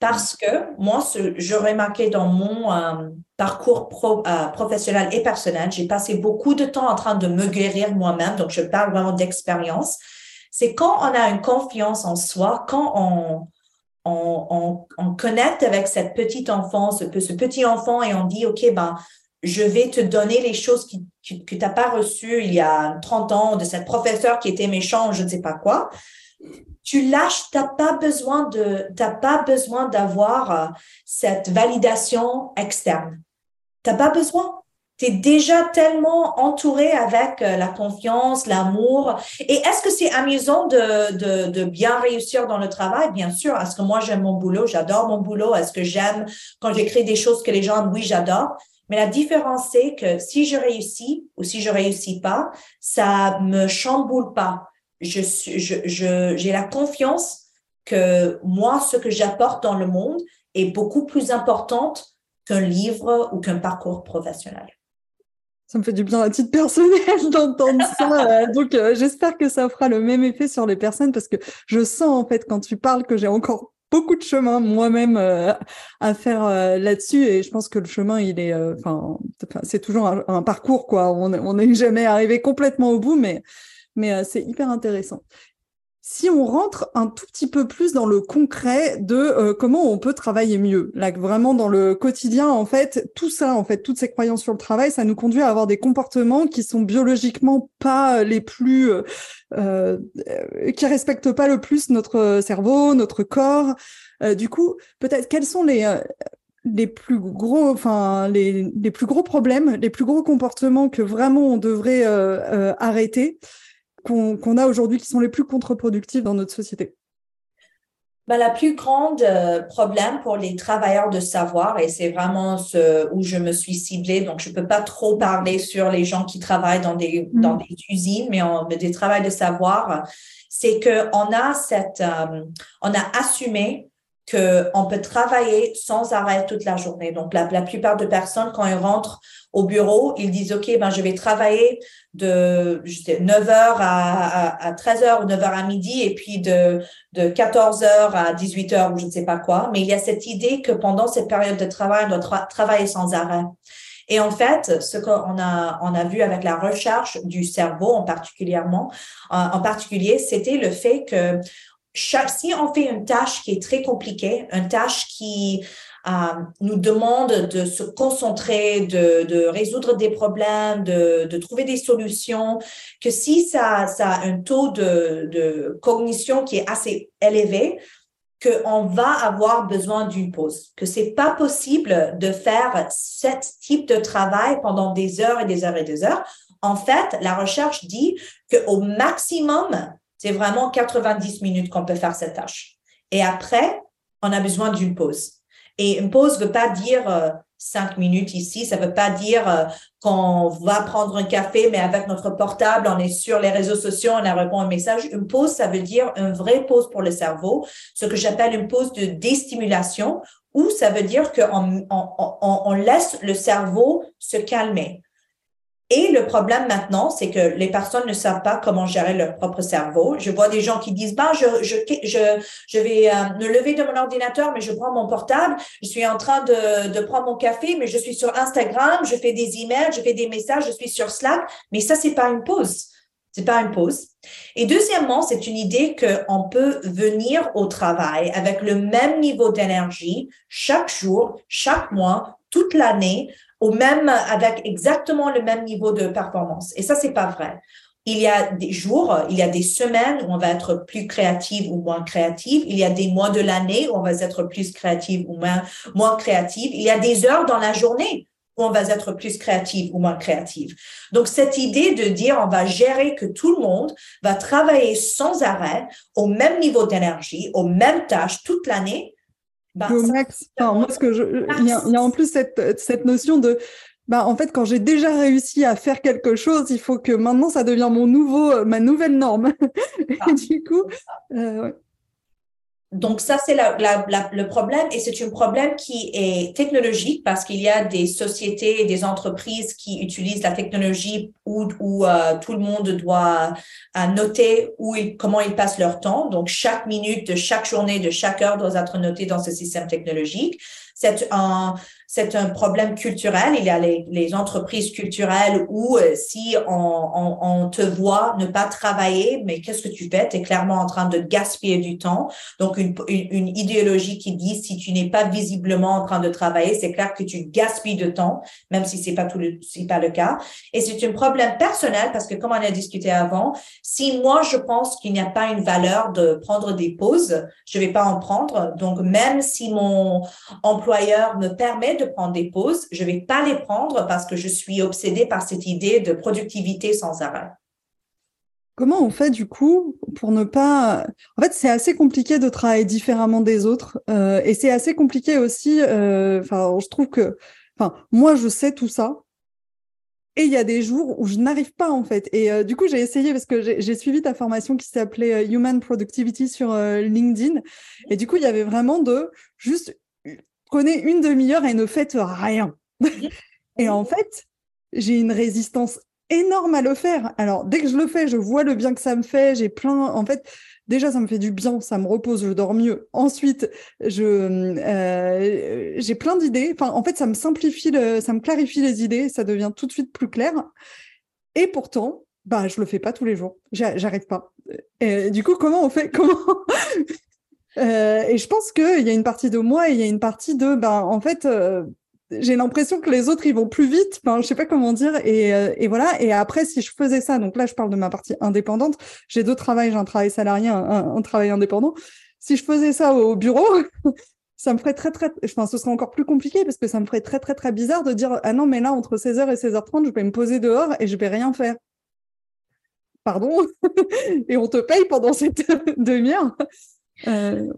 Parce que moi, ce, je remarquais dans mon euh, parcours euh, professionnel et personnel, j'ai passé beaucoup de temps en train de me guérir moi-même, donc je parle vraiment d'expérience. C'est quand on a une confiance en soi, quand on, on, on, connecte avec cette petite enfant, ce, petit enfant, et on dit, OK, ben, je vais te donner les choses que tu n'as pas reçues il y a 30 ans de cette professeur qui était méchant, je ne sais pas quoi tu lâches, t'as pas besoin de, t'as pas besoin d'avoir euh, cette validation externe. T'as pas besoin. Tu es déjà tellement entouré avec euh, la confiance, l'amour. Et est-ce que c'est amusant de, de, de, bien réussir dans le travail? Bien sûr. Est-ce que moi, j'aime mon boulot? J'adore mon boulot. Est-ce que j'aime quand j'écris des choses que les gens, oui, j'adore. Mais la différence, c'est que si je réussis ou si je réussis pas, ça me chamboule pas je suis, je, j'ai la confiance que moi, ce que j'apporte dans le monde est beaucoup plus importante qu'un livre ou qu'un parcours professionnel. Ça me fait du bien à titre personnel [LAUGHS] d'entendre ça. [LAUGHS] Donc, euh, j'espère que ça fera le même effet sur les personnes parce que je sens en fait quand tu parles que j'ai encore beaucoup de chemin moi-même euh, à faire euh, là-dessus et je pense que le chemin il est enfin c'est toujours un, un, parcours quoi on n'est jamais arrivé complètement au bout mais mais euh, c'est hyper intéressant. Si on rentre un tout petit peu plus dans le concret de euh, comment on peut travailler mieux, vraiment dans le quotidien, en fait, tout ça, en fait, toutes ces croyances sur le travail, ça nous conduit à avoir des comportements qui sont biologiquement pas les plus, euh, qui respectent pas le plus notre cerveau, notre corps. du coup, peut-être quels sont les les plus gros, enfin les, les, plus gros problèmes, les plus gros comportements que vraiment on devrait arrêter? Qu'on a aujourd'hui qui sont les plus contre-productifs dans notre société ben, La plus grande euh, problème pour les travailleurs de savoir, et c'est vraiment ce où je me suis ciblée, donc je ne peux pas trop parler sur les gens qui travaillent dans des, mm. dans des usines, mais, on, des travailleurs de savoir, c'est qu'on a cette, euh, on a assumé qu'on peut travailler sans arrêt toute la journée. Donc, la, la plupart de personnes, quand ils rentrent au bureau, ils disent, OK, ben, je vais travailler de 9h à, à, 13h ou 9h à midi et puis de, de 14h à 18h ou je ne sais pas quoi. Mais il y a cette idée que pendant cette période de travail, on doit travailler sans arrêt. Et en fait, ce qu'on a, on a vu avec la recherche du cerveau en particulièrement, en particulier, c'était le fait que chaque, si on fait une tâche qui est très compliquée, une tâche qui euh, nous demande de se concentrer, de, de résoudre des problèmes, de, de, trouver des solutions, que si ça, ça a un taux de, de cognition qui est assez élevé, qu'on va avoir besoin d'une pause, que c'est pas possible de faire ce type de travail pendant des heures et des heures et des heures. En fait, la recherche dit qu'au maximum, c'est vraiment 90 minutes qu'on peut faire cette tâche. Et après, on a besoin d'une pause. Et une pause ne veut pas dire euh, cinq minutes ici, ça ne veut pas dire euh, qu'on va prendre un café, mais avec notre portable, on est sur les réseaux sociaux, on répond un message. Une pause, ça veut dire une vraie pause pour le cerveau, ce que j'appelle une pause de déstimulation, ou ça veut dire qu'on on, on laisse le cerveau se calmer. Et le problème maintenant, c'est que les personnes ne savent pas comment gérer leur propre cerveau. Je vois des gens qui disent, bah, je, je, je, je vais euh, me lever de mon ordinateur, mais je prends mon portable. Je suis en train de, de prendre mon café, mais je suis sur Instagram, je fais des emails, je fais des messages, je suis sur Slack. Mais ça, c'est pas une pause. C'est pas une pause. Et deuxièmement, c'est une idée qu'on peut venir au travail avec le même niveau d'énergie chaque jour, chaque mois, toute l'année, au même, avec exactement le même niveau de performance. Et ça, c'est pas vrai. Il y a des jours, il y a des semaines où on va être plus créative ou moins créative. Il y a des mois de l'année où on va être plus créative ou moins, moins créative. Il y a des heures dans la journée où on va être plus créative ou moins créative. Donc, cette idée de dire on va gérer que tout le monde va travailler sans arrêt au même niveau d'énergie, aux mêmes tâches toute l'année, bah, max. moi, ce que je, il y, a en plus cette, cette notion de, bah, en fait, quand j'ai déjà réussi à faire quelque chose, il faut que maintenant ça devienne mon nouveau, ma nouvelle norme. [LAUGHS] et du coup, euh, ouais. Donc ça, c'est la, la, le problème et c'est un problème qui est technologique parce qu'il y a des sociétés et des entreprises qui utilisent la technologie où, où euh, tout le monde doit euh, noter où ils, comment ils passent leur temps. Donc chaque minute de chaque journée, de chaque heure doit être notée dans ce système technologique. C'est un, c'est un problème culturel. Il y a les, les entreprises culturelles où euh, si on, on, on, te voit ne pas travailler, mais qu'est-ce que tu fais? Tu es clairement en train de gaspiller du temps. Donc, une, une, idéologie qui dit si tu n'es pas visiblement en train de travailler, c'est clair que tu gaspilles de temps, même si c'est pas tout c'est pas le cas. Et c'est un problème personnel parce que comme on a discuté avant, si moi je pense qu'il n'y a pas une valeur de prendre des pauses, je vais pas en prendre. Donc, même si mon employeur me permet de prendre des pauses, je vais pas les prendre parce que je suis obsédée par cette idée de productivité sans arrêt. Comment on fait du coup pour ne pas... En fait, c'est assez compliqué de travailler différemment des autres euh, et c'est assez compliqué aussi, euh, enfin, je trouve que... Enfin, moi, je sais tout ça, et il y a des jours où je n'arrive pas en fait. Et euh, du coup, j'ai essayé parce que j'ai suivi ta formation qui s'appelait Human Productivity sur LinkedIn. Et du coup, il y avait vraiment de juste prenez une demi-heure et ne faites rien. et en fait, j'ai une résistance énorme à le faire. Alors, dès que je le fais, je vois le bien que ça me fait. J'ai plein, en fait, déjà, ça me fait du bien, ça me repose, je dors mieux. Ensuite, je, euh, j'ai plein d'idées. Enfin, en fait, ça me simplifie, le, ça me clarifie les idées, ça devient tout de suite plus clair. Et pourtant, bah, je le fais pas tous les jours. J'arrive pas. Et du coup, comment on fait Comment euh, et je pense qu'il y a une partie de moi et il y a une partie de, ben, en fait, euh, j'ai l'impression que les autres, ils vont plus vite. Ben, je sais pas comment dire. Et, euh, et, voilà. Et après, si je faisais ça, donc là, je parle de ma partie indépendante. J'ai deux travails. J'ai un travail salarié, un, travail indépendant. Si je faisais ça au bureau, [LAUGHS] ça me ferait très, très, enfin, ce serait encore plus compliqué parce que ça me ferait très, très, très bizarre de dire, ah non, mais là, entre 16h et 16h30, je vais me poser dehors et je vais rien faire. Pardon. [LAUGHS] et on te paye pendant cette [LAUGHS] demi-heure. Euh,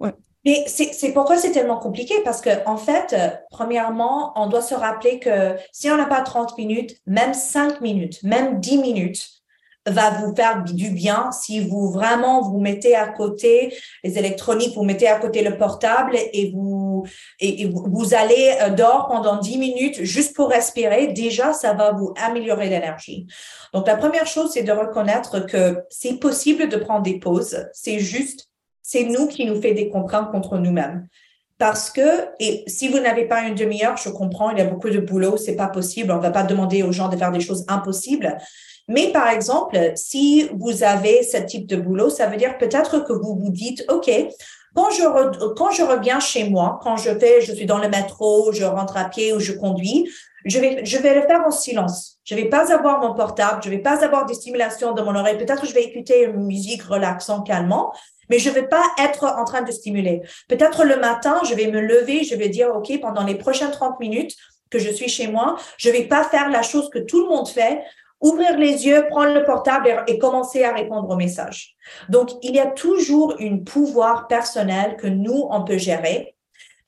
Mais c'est pourquoi c'est tellement compliqué? Parce que en fait, euh, premièrement, on doit se rappeler que si on n'a pas 30 minutes, même 5 minutes, même 10 minutes va vous faire du bien si vous vraiment vous mettez à côté les électroniques, vous mettez à côté le portable et vous et, vous, allez euh, dehors pendant 10 minutes juste pour respirer. Déjà, ça va vous améliorer l'énergie. Donc la première chose, c'est de reconnaître que c'est possible de prendre des pauses. C'est juste c'est nous qui nous fait des contraintes contre nous-mêmes. Parce que, et si vous n'avez pas une demi-heure, je comprends, il y a beaucoup de boulot, c'est pas possible. On va pas demander aux gens de faire des choses impossibles. Mais par exemple, si vous avez ce type de boulot, ça veut dire peut-être que vous vous dites, OK, quand je, reviens chez moi, quand je fais, je suis dans le métro, je rentre à pied ou je conduis, je vais, je vais le faire en silence. Je vais pas avoir mon portable, je vais pas avoir des stimulations de mon oreille. Peut-être je vais écouter une musique relaxante, calmant, mais je ne vais pas être en train de stimuler. Peut-être le matin, je vais me lever, je vais dire, OK, pendant les prochaines 30 minutes que je suis chez moi, je ne vais pas faire la chose que tout le monde fait, ouvrir les yeux, prendre le portable et, commencer à répondre aux messages. Donc, il y a toujours un pouvoir personnel que nous, on peut gérer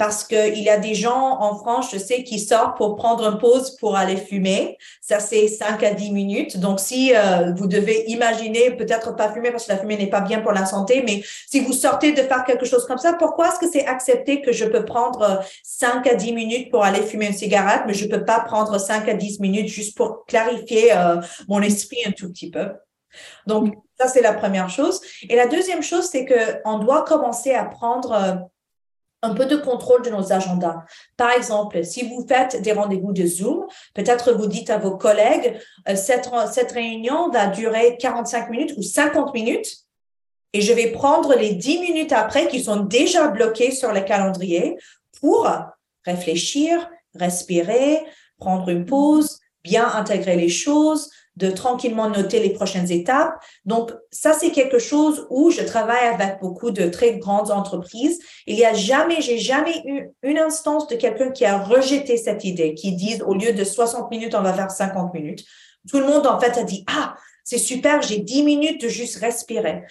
parce qu'il y a des gens en France, je sais, qui sortent pour prendre une pause pour aller fumer. Ça, c'est 5 à 10 minutes. Donc, si euh, vous devez imaginer, peut-être pas fumer parce que la fumée n'est pas bien pour la santé, mais si vous sortez de faire quelque chose comme ça, pourquoi est-ce que c'est accepté que je peux prendre 5 à 10 minutes pour aller fumer une cigarette, mais je peux pas prendre 5 à 10 minutes juste pour clarifier euh, mon esprit un tout petit peu? Donc, ça, c'est la première chose. Et la deuxième chose, c'est que on doit commencer à prendre euh, un peu de contrôle de nos agendas. Par exemple, si vous faites des rendez-vous de Zoom, peut-être vous dites à vos collègues, euh, cette, cette réunion va durer 45 minutes ou 50 minutes et je vais prendre les 10 minutes après qui sont déjà bloquées sur le calendrier pour réfléchir, respirer, prendre une pause, bien intégrer les choses, de tranquillement noter les prochaines étapes. Donc, ça, c'est quelque chose où je travaille avec beaucoup de très grandes entreprises. Il y a jamais, j'ai jamais eu une instance de quelqu'un qui a rejeté cette idée, qui dit au lieu de 60 minutes, on va faire 50 minutes. Tout le monde, en fait, a dit, ah, c'est super, j'ai 10 minutes de juste respirer.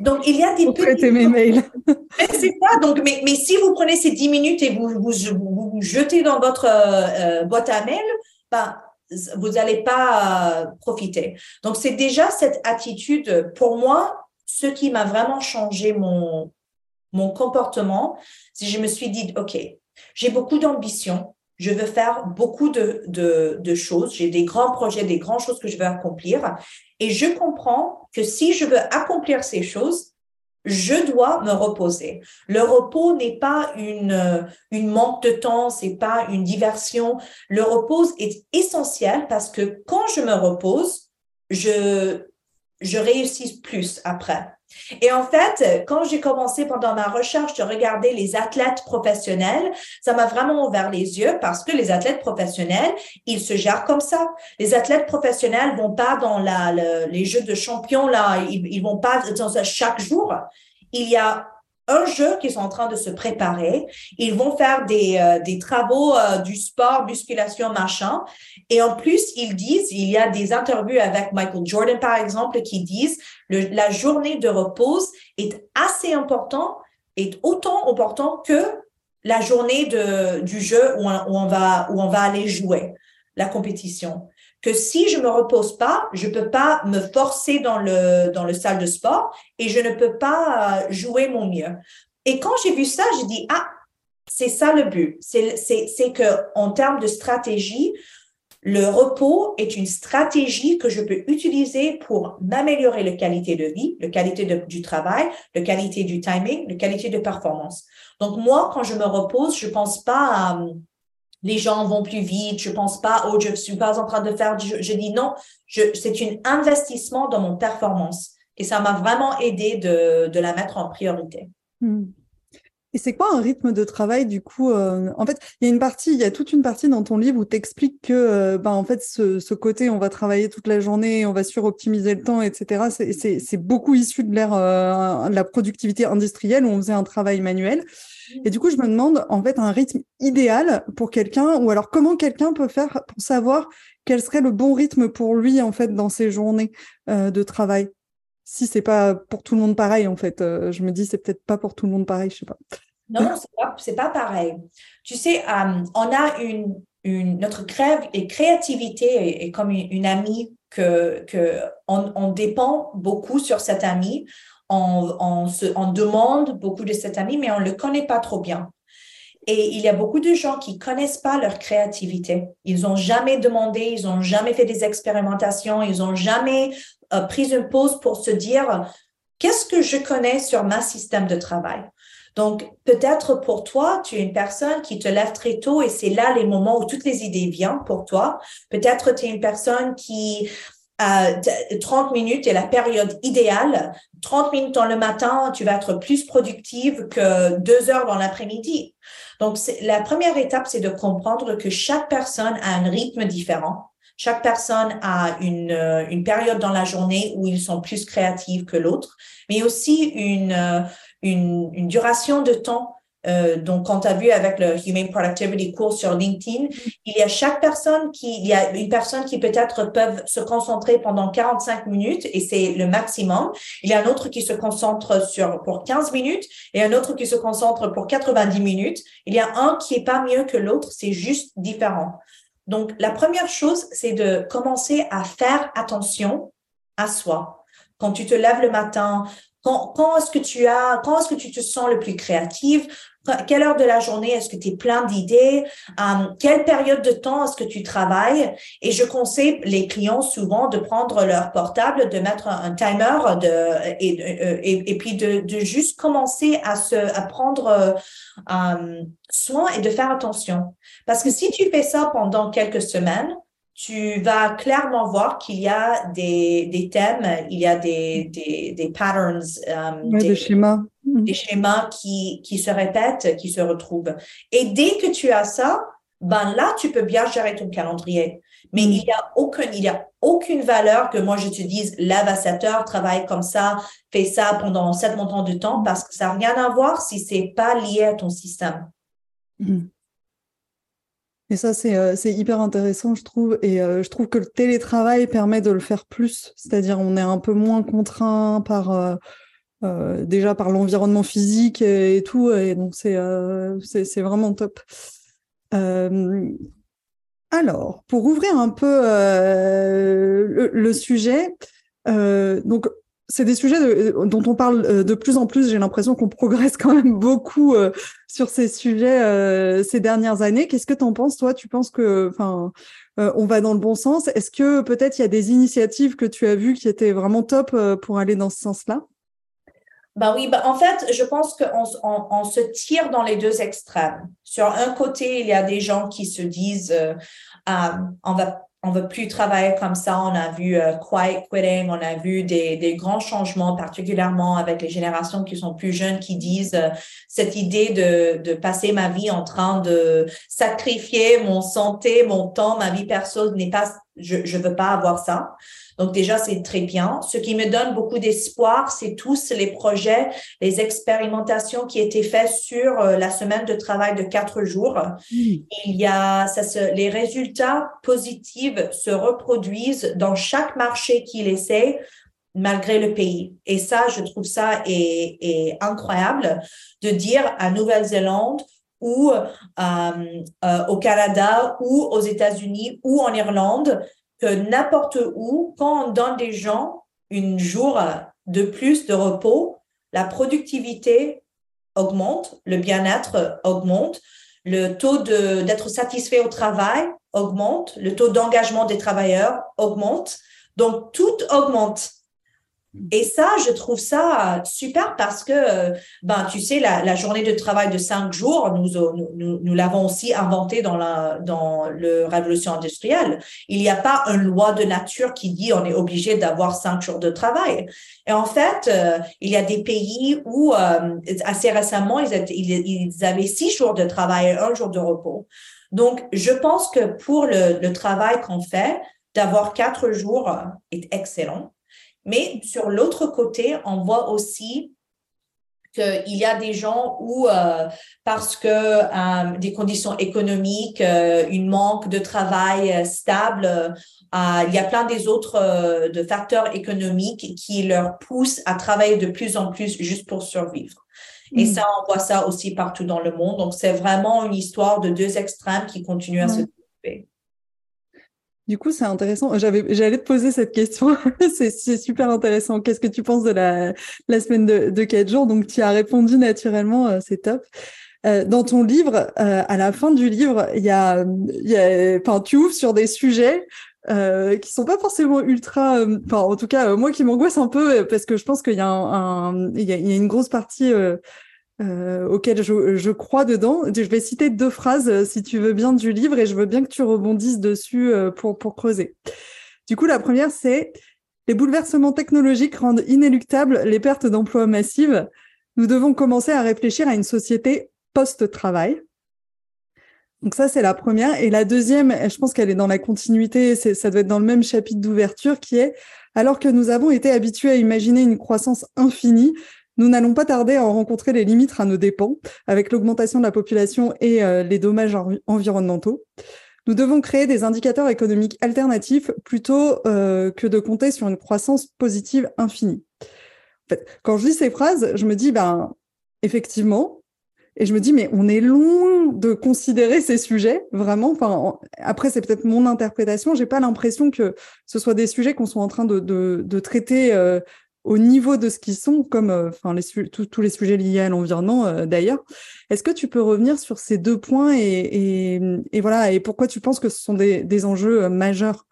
Donc, il y a des Pour traiter mes mails? [LAUGHS] c'est ça. Donc, mais, mais si vous prenez ces 10 minutes et vous vous, vous, vous jetez dans votre euh, boîte à mail, ben, vous n'allez pas euh, profiter. Donc, c'est déjà cette attitude. Pour moi, ce qui m'a vraiment changé mon, mon comportement, c'est que je me suis dit, OK, j'ai beaucoup d'ambition, je veux faire beaucoup de, de, de choses, j'ai des grands projets, des grandes choses que je veux accomplir, et je comprends que si je veux accomplir ces choses, je dois me reposer. Le repos n'est pas une, une manque de temps, c'est pas une diversion. Le repos est essentiel parce que quand je me repose, je, je réussis plus après. Et en fait, quand j'ai commencé pendant ma recherche de regarder les athlètes professionnels, ça m'a vraiment ouvert les yeux parce que les athlètes professionnels, ils se gèrent comme ça. Les athlètes professionnels vont pas dans la, les jeux de champions là, ils, ils vont pas dans ça chaque jour. Il y a un jeu qu'ils sont en train de se préparer. Ils vont faire des, euh, des travaux euh, du sport, musculation, machin. Et en plus, ils disent, il y a des interviews avec Michael Jordan, par exemple, qui disent la journée de repos est assez important, est autant important que la journée de, du jeu où on, où on va, où on va aller jouer la compétition que si je me repose pas, je peux pas me forcer dans le dans le salle de sport et je ne peux pas euh, jouer mon mieux. Et quand j'ai vu ça, j'ai dit ah c'est ça le but. C'est c'est c'est que en termes de stratégie, le repos est une stratégie que je peux utiliser pour m'améliorer la qualité de vie, la qualité du travail, la qualité du timing, la qualité de performance. Donc moi, quand je me repose, je pense pas à les gens vont plus vite, je pense pas, oh, je suis pas en train de faire, je, je dis non, c'est un investissement dans mon performance. Et ça m'a vraiment aidé de, de la mettre en priorité. Hmm. Et c'est quoi un rythme de travail du coup euh, En fait, il y a une partie, il y a toute une partie dans ton livre où tu expliques que, euh, ben, en fait, ce, ce, côté, on va travailler toute la journée, on va suroptimiser le temps, etc. C'est beaucoup issu de l'ère euh, de la productivité industrielle où on faisait un travail manuel. Et du coup, je me demande, en fait, un rythme idéal pour quelqu'un, ou alors comment quelqu'un peut faire pour savoir quel serait le bon rythme pour lui, en fait, dans ses journées euh, de travail? Si c'est pas pour tout le monde pareil, en fait, euh, je me dis, c'est peut-être pas pour tout le monde pareil, je sais pas. Non, c'est pas, c'est pas pareil. Tu sais, euh, on a une, notre crève et créativité est, comme une, amie que, que on, dépend beaucoup sur cette amie on, se, on demande beaucoup de cet ami, mais on ne le connaît pas trop bien. Et il y a beaucoup de gens qui connaissent pas leur créativité. Ils ont jamais demandé, ils ont jamais fait des expérimentations, ils ont jamais euh, pris une pause pour se dire qu'est-ce que je connais sur ma système de travail? Donc, peut-être pour toi, tu es une personne qui te lève très tôt et c'est là les moments où toutes les idées viennent pour toi. Peut-être tu es une personne qui 30 minutes est la période idéale. 30 minutes dans le matin, tu vas être plus productive que deux heures dans l'après-midi. Donc, la première étape, c'est de comprendre que chaque personne a un rythme différent. Chaque personne a une, une période dans la journée où ils sont plus créatifs que l'autre, mais aussi une, une, une duration de temps euh, donc, quand tu as vu avec le Human Productivity Course sur LinkedIn, il y a chaque personne qui, il y a une personne qui peut-être peuvent se concentrer pendant 45 minutes et c'est le maximum. Il y a un autre qui se concentre sur pour 15 minutes et un autre qui se concentre pour 90 minutes. Il y a un qui est pas mieux que l'autre, c'est juste différent. Donc, la première chose, c'est de commencer à faire attention à soi. Quand tu te lèves le matin, quand, quand est-ce que tu as, quand est-ce que tu te sens le plus créatif? Quelle heure de la journée est-ce que tu es plein d'idées? Um, quelle période de temps est-ce que tu travailles? Et je conseille les clients souvent de prendre leur portable, de mettre un, timer de, et, euh, et, puis de, juste commencer à se à prendre um, soin et de faire attention. Parce que si tu fais ça pendant quelques semaines, tu vas clairement voir qu'il y a des, des, thèmes, il y a des, des, des patterns, euh, des, schémas, des schémas qui, qui se répètent, qui se retrouvent. Et dès que tu as ça, ben là, tu peux bien gérer ton calendrier. Mais mm. il y a aucun, il y a aucune valeur que moi je te dise, lave à 7 heures, travaille comme ça, fais ça pendant 7 montants de temps parce que ça n'a rien à voir si c'est pas lié à ton système. Mm. Et ça, c'est hyper intéressant, je trouve. Et je trouve que le télétravail permet de le faire plus. C'est-à-dire, on est un peu moins contraint par déjà par l'environnement physique et, tout. Et donc, c'est c'est vraiment top. alors, pour ouvrir un peu le, le, sujet, donc c'est des sujets euh, dont on parle euh, de plus en plus. J'ai l'impression qu'on progresse quand même beaucoup euh, sur ces sujets ces dernières années. Qu'est-ce que tu en penses, toi? Tu penses que, on va dans le bon sens? Est-ce que peut-être il y a des initiatives que tu as vues qui étaient vraiment top pour aller dans ce sens-là? Ben oui, ben en fait, je pense qu'on on, se tire dans les deux extrêmes. Sur un côté, il y a des gens qui se disent, ah, on va on veut plus travailler comme ça. On a vu euh, quiet quitting, on a vu des, grands changements, particulièrement avec les générations qui sont plus jeunes, qui disent euh, cette idée de, de passer ma vie en train de sacrifier mon santé, mon temps, ma vie perso n'est pas, je je veux pas avoir ça. Donc déjà, c'est très bien. Ce qui me donne beaucoup d'espoir, c'est tous les projets, les expérimentations qui étaient faites sur euh, la semaine de travail de quatre jours. Il y a ça se, les résultats positifs se reproduisent dans chaque marché qu'il essaie malgré le pays. Et ça, je trouve ça est, est incroyable de dire à Nouvelle-Zélande ou euh, euh, au Canada ou aux États-Unis ou en Irlande, que n'importe où, quand on donne des gens une jour de plus de repos, la productivité augmente, le bien-être augmente, le taux d'être satisfait au travail augmente, le taux d'engagement des travailleurs augmente. Donc, tout augmente. Et ça, je trouve ça super parce que, ben, tu sais, la, la journée de travail de cinq jours, nous, nous, nous l'avons aussi inventé dans la, dans le révolution industrielle. Il n'y a pas une loi de nature qui dit on est obligé d'avoir cinq jours de travail. Et en fait, euh, il y a des pays où, euh, assez récemment, ils, étaient, ils, avaient six jours de travail et un jour de repos. Donc, je pense que pour le, le travail qu'on fait, d'avoir quatre jours est excellent. Mais sur l'autre côté, on voit aussi qu'il y a des gens où, euh, parce que euh, des conditions économiques, euh, une manque de travail stable, il y a plein des autres de facteurs économiques qui leur poussent à travailler de plus en plus juste pour survivre. Et mm. ça, on voit ça aussi partout dans le monde. Donc, c'est vraiment une histoire de deux extrêmes qui continuent à se développer. Du coup, c'est intéressant. J'allais te poser cette question. [LAUGHS] c'est, super intéressant. Qu'est-ce que tu penses de la, la semaine de, de quatre jours? Donc, tu as répondu naturellement. Euh, c'est top. Euh, dans ton livre, euh, à la fin du livre, il y a, y tu ouvres sur des sujets qui sont pas forcément ultra, en tout cas, moi qui m'angoisse un peu parce que je pense qu'il y, a, une grosse partie euh, auquel je, je, crois dedans. Je vais citer deux phrases, euh, si tu veux bien, du livre et je veux bien que tu rebondisses dessus euh, pour, pour creuser. Du coup, la première, c'est Les bouleversements technologiques rendent inéluctables les pertes d'emplois massives. Nous devons commencer à réfléchir à une société post-travail. Donc ça, c'est la première. Et la deuxième, je pense qu'elle est dans la continuité, ça doit être dans le même chapitre d'ouverture, qui est alors que nous avons été habitués à imaginer une croissance infinie, nous n'allons pas tarder à en rencontrer les limites à nos dépens, avec l'augmentation de la population et euh, les dommages environnementaux. Nous devons créer des indicateurs économiques alternatifs plutôt euh, que de compter sur une croissance positive infinie. Quand je lis ces phrases, je me dis, ben, effectivement, et je me dis, mais on est loin de considérer ces sujets, vraiment. Après, c'est peut-être mon interprétation. J'ai pas l'impression que ce soit des sujets qu'on soit en train de traiter euh, au niveau de ce qu'ils sont, comme euh, enfin tous les sujets liés à l'environnement euh, d'ailleurs. Est-ce que tu peux revenir sur ces deux points et, et, et, voilà et pourquoi tu penses que ce sont des, des enjeux euh, majeurs?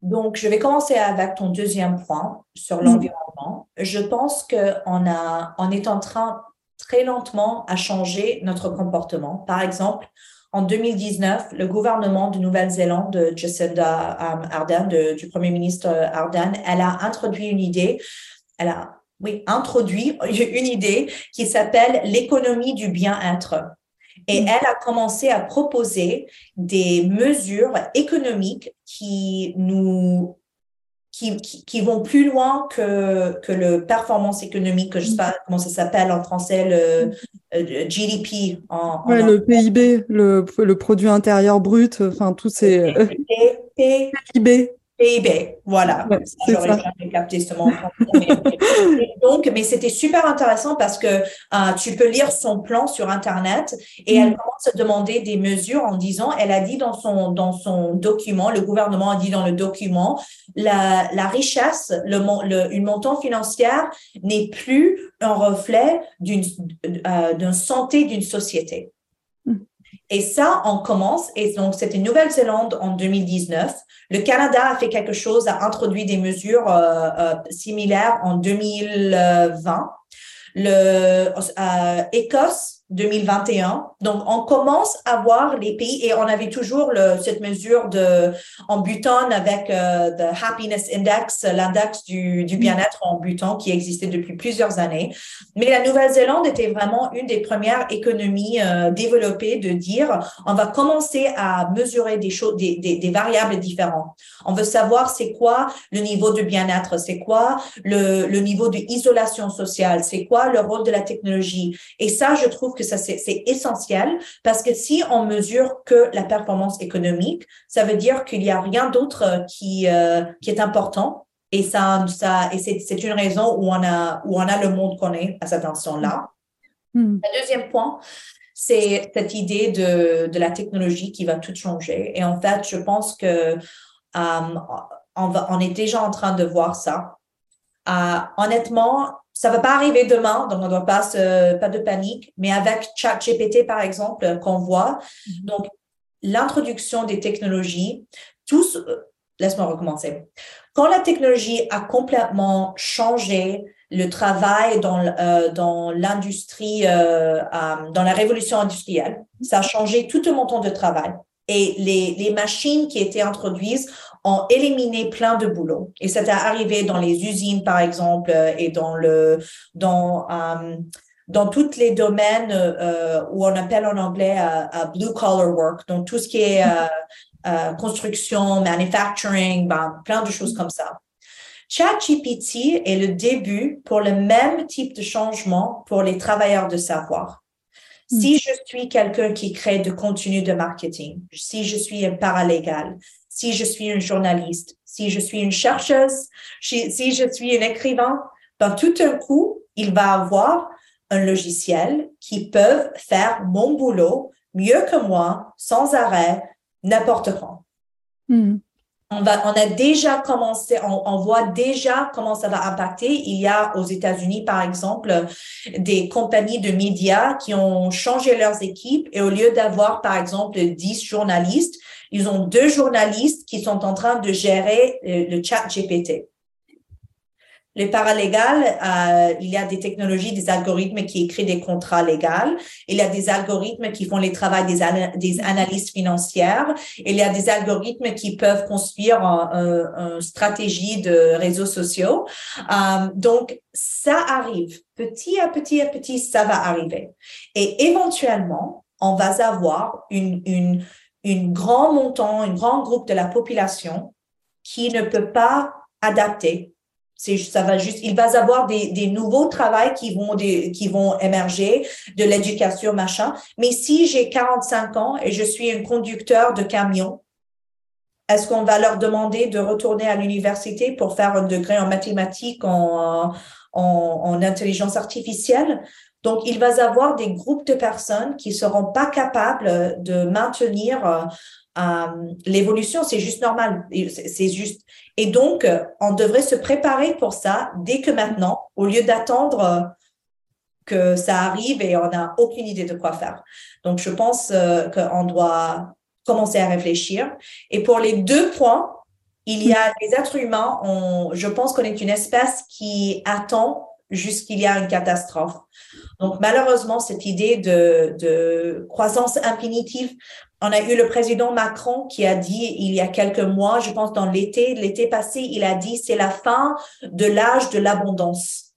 Donc, je vais commencer avec ton deuxième point sur mmh. l'environnement. Je pense que on a on est en train très lentement à changer notre comportement. Par exemple, en 2019, le gouvernement de Nouvelle-Zélande de Jacinda um, Ardern, du Premier ministre Ardern, elle a introduit une idée, elle a, oui, introduit [LAUGHS] une idée qui s'appelle l'économie du bien-être. Et mm. elle a commencé à proposer des mesures économiques qui nous qui, qui, vont plus loin que, que le performance économique, que je sais pas comment ça s'appelle en français, le, euh, GDP. En, le PIB, le, le, produit intérieur brut, enfin tous ces... PIB. Voilà. J'aurais jamais capté ce mot. mais, [LAUGHS] donc, mais c'était super intéressant parce que euh, tu peux lire son plan sur Internet et elle mm. commence à demander des mesures en disant, elle a dit dans son, dans son document, le gouvernement a dit dans le document, la, la richesse, le, le, une montant financière n'est plus un reflet d'une euh, santé d'une société. Et ça, on commence, et donc c'était Nouvelle-Zélande en 2019. Le Canada a fait quelque chose, a introduit des mesures euh, euh, similaires en 2020. Le euh, Écosse 2021. Donc, on commence à voir les pays et on avait toujours le, cette mesure de en Bhutan avec euh, the Happiness Index, l'index du, du bien-être en Bhutan qui existait depuis plusieurs années. Mais la Nouvelle-Zélande était vraiment une des premières économies euh, développées de dire on va commencer à mesurer des choses, des, des, des variables différentes. On veut savoir c'est quoi le niveau de bien-être, c'est quoi le, le niveau de isolation sociale, c'est quoi le rôle de la technologie. Et ça, je trouve que ça, c'est essentiel parce que si on mesure que la performance économique, ça veut dire qu'il n'y a rien d'autre euh, qui, euh, qui est important. Et ça, ça et c'est une raison où on a, où on a le monde qu'on est à cet instant-là. Hmm. Le deuxième point, c'est cette idée de, de la technologie qui va tout changer. Et en fait, je pense que euh, on, va, on est déjà en train de voir ça. honnêtement, ça va pas arriver demain, donc on ne doit pas se, pas de panique. Mais avec ChatGPT, par exemple, qu'on voit, mm-hmm. donc l'introduction des technologies, tous, euh, laisse-moi recommencer. Quand la technologie a complètement changé le travail dans, euh, dans l'industrie, euh, dans la révolution industrielle, ça a changé tout le montant de travail. Et les, les machines qui étaient introduites ont éliminé plein de boulot. Et a arrivé dans les usines, par exemple, euh, et dans le dans euh, dans tous les domaines euh, où on appelle en anglais blue collar work, donc tout ce qui est construction, manufacturing, ben, plein de choses comme ça. ChatGPT est le début pour le même type de changement pour les travailleurs de savoir. Si hmm. je suis quelqu'un qui crée du contenu de marketing, si je suis un paralégal, si je suis une journaliste, si je suis une chercheuse, si je suis un écrivain, ben, tout un coup, il va avoir un logiciel qui peut faire mon boulot mieux que moi, sans arrêt, n'importe quand. Hmm. On, va, on a déjà commencé, on, voit déjà comment ça va impacter. Il y a aux États-Unis, par exemple, des compagnies de médias qui ont changé leurs équipes et au lieu d'avoir, par exemple, 10 journalistes, ils ont deux journalistes qui sont en train de gérer euh, le chat GPT. Les paralégales, euh, il y a des technologies, des algorithmes qui écrivent des contrats légaux. Il y a des algorithmes qui font les travaux des, des analystes financières. Il y a des algorithmes qui peuvent construire une stratégie de réseaux sociaux. Euh, donc, ça arrive. Petit à petit à petit, ça va arriver. Et éventuellement, on va avoir une, une, une grand montant, un grand groupe de la population qui ne peut pas adapter. C'est, ça va juste, il va avoir des, des nouveaux travails qui vont, des, qui vont émerger, de l'éducation, machin. Mais si j'ai 45 ans et je suis un conducteur de camion, est-ce qu'on va leur demander de retourner à l'université pour faire un degré en mathématiques, en, en, en intelligence artificielle? Donc, il va y avoir des groupes de personnes qui seront pas capables de maintenir euh, euh, l'évolution. C'est juste normal. C'est juste. Et donc, on devrait se préparer pour ça dès que maintenant, au lieu d'attendre que ça arrive et on n'a aucune idée de quoi faire. Donc, je pense euh, qu'on doit commencer à réfléchir. Et pour les deux points, il y a les êtres humains. On, je pense qu'on est une espèce qui attend jusqu'il y a une catastrophe. Donc, malheureusement, cette idée de, croissance infinitive, on a eu le président Macron qui a dit il y a quelques mois, je pense dans l'été, l'été passé, il a dit c'est la fin de l'âge de l'abondance.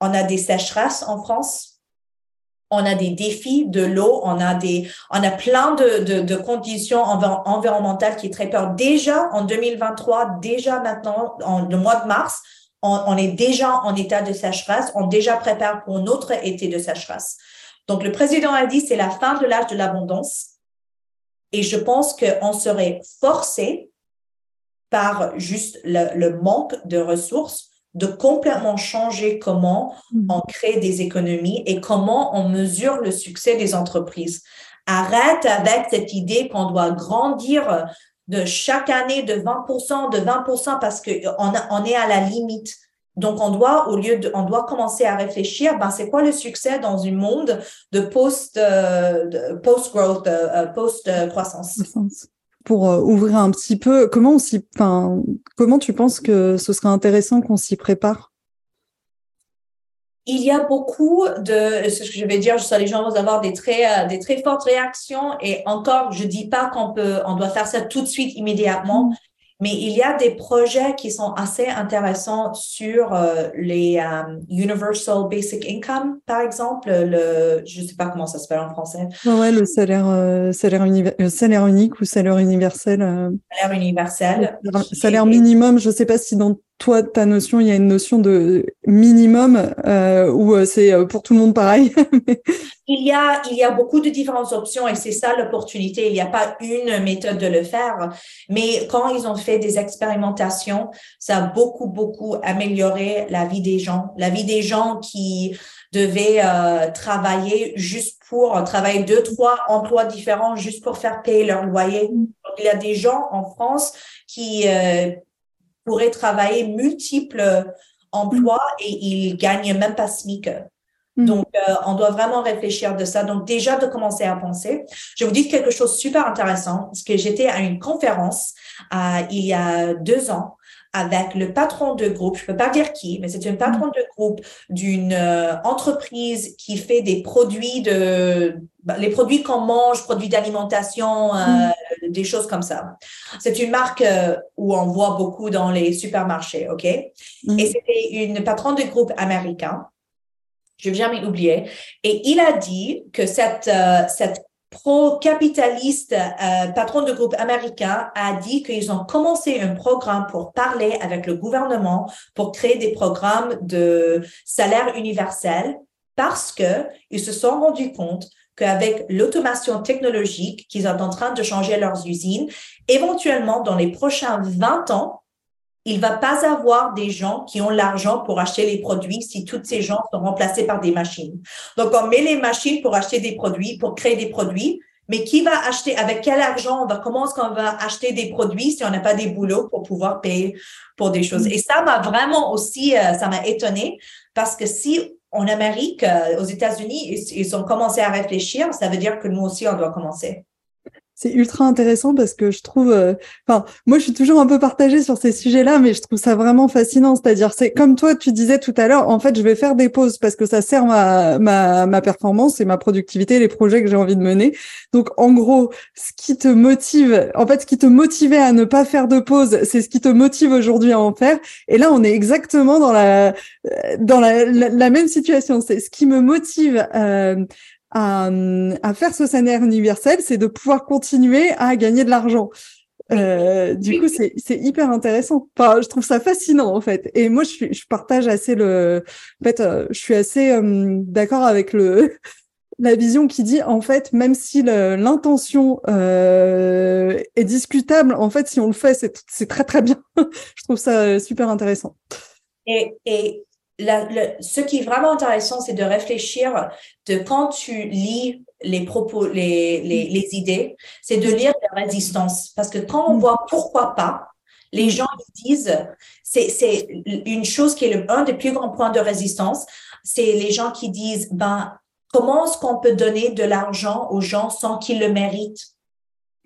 On a des sécheresses en France. on a des défis de l'eau, on a des, on a plein de, de, conditions environnementales qui est très peur. Déjà en 2023, déjà maintenant, en le mois de mars, on, on, est déjà en état de sécheresse, on déjà prépare pour notre été de sécheresse. Donc, le président a dit, c'est la fin de l'âge de l'abondance. Et je pense qu'on serait forcé par juste le, le manque de ressources de complètement changer comment mm. on crée des économies et comment on mesure le succès des entreprises. Arrête avec cette idée qu'on doit grandir de chaque année de 20%, de 20% parce qu'on on est à la limite. Donc, on doit, au lieu de, on doit commencer à réfléchir, ben, c'est quoi le succès dans un monde de post, euh, post growth, euh, euh, post croissance. Pour euh, ouvrir un petit peu, comment on comment tu penses que ce serait intéressant qu'on s'y prépare? Il y a beaucoup de, ce que je vais dire, je sais les gens vont avoir des très, euh, des très fortes réactions et encore, je dis pas qu'on peut, on doit faire ça tout de suite immédiatement, mmh. Mais il y a des projets qui sont assez intéressants sur euh, les euh, Universal Basic Income, par exemple, le, je ne sais pas comment ça s'appelle en français. ouais, le salaire, euh, salaire, salaire unique ou salaire universel. Salaire universel. Salaire minimum, je ne sais pas si dans toi, ta notion, il y a une notion de minimum euh, ou euh, c'est euh, pour tout le monde pareil [LAUGHS] Il y a, il y a beaucoup de différentes options et c'est ça l'opportunité. Il n'y a pas une méthode de le faire, mais quand ils ont fait des expérimentations, ça a beaucoup, beaucoup amélioré la vie des gens, la vie des gens qui devaient travailler juste pour travailler deux, trois emplois différents juste pour faire payer leur loyer. Mm. il y a des gens en France qui pourrait travailler multiples emplois et il gagne même pas SMIC. Mm. Donc, euh, on doit vraiment réfléchir de ça. Donc, déjà de commencer à penser. Je vous dis quelque chose de super intéressant, parce que j'étais à une conférence euh, il y a deux ans avec le patron de groupe, je peux pas dire qui, mais c'est un patron de groupe d'une euh, entreprise qui fait des produits de, bah, les produits qu'on mange, produits d'alimentation, euh, mm. Des choses comme ça. C'est une marque euh, où on voit beaucoup dans les supermarchés, ok? Mm. Et c'était une patron de groupe américain. Je vais jamais oublier. Et il a dit que cette, cette pro-capitaliste, euh, patron de groupe américain, a dit qu'ils ont commencé un programme pour parler avec le gouvernement pour créer des programmes de salaire universel parce que ils se sont rendus compte qu'avec l'automation technologique qu'ils sont en train de changer leurs usines, éventuellement dans les prochains 20 ans, il va pas avoir des gens qui ont l'argent pour acheter les produits si toutes ces gens sont remplacés par des machines. Donc, on met les machines pour acheter des produits, pour créer des produits, mais qui va acheter, avec quel argent on va, comment est-ce qu'on va acheter des produits si on n'a pas des boulots pour pouvoir payer pour des choses? Et ça m'a vraiment aussi, euh, ça m'a étonné parce que si en Amérique, euh, aux États-Unis, ils, ils ont commencé à réfléchir, ça veut dire que nous aussi, on doit commencer c'est ultra intéressant parce que je trouve, euh, enfin, moi je suis toujours un peu partagée sur ces sujets-là, mais je trouve ça vraiment fascinant. C'est-à-dire, c'est comme toi, tu disais tout à l'heure, en fait, je vais faire des pauses parce que ça sert ma, ma, ma performance et ma productivité, les projets que j'ai envie de mener. Donc, en gros, ce qui te motive, en fait, ce qui te motivait à ne pas faire de pause, c'est ce qui te motive aujourd'hui à en faire. Et là, on est exactement dans la, dans la, la, même situation. C'est ce qui me motive. Euh, à, faire ce salaire universel, c'est de pouvoir continuer à gagner de l'argent. Euh, du coup, c'est hyper intéressant. Enfin, je trouve ça fascinant en fait. Et moi, je, je partage assez le. En fait, euh, je suis assez euh, d'accord avec le [LAUGHS] la vision qui dit en fait, même si l'intention euh, est discutable, en fait, si on le fait, c'est très très bien. [LAUGHS] je trouve ça super intéressant. Et, et ce qui est vraiment intéressant, c'est de réfléchir de quand tu lis les propos, les, les, les idées, c'est de lire la résistance. Parce que quand on voit pourquoi pas, les gens disent, c'est une chose qui est le, un des plus grands points de résistance, c'est les gens qui disent, ben, comment est-ce qu'on peut donner de l'argent aux gens sans qu'ils le méritent?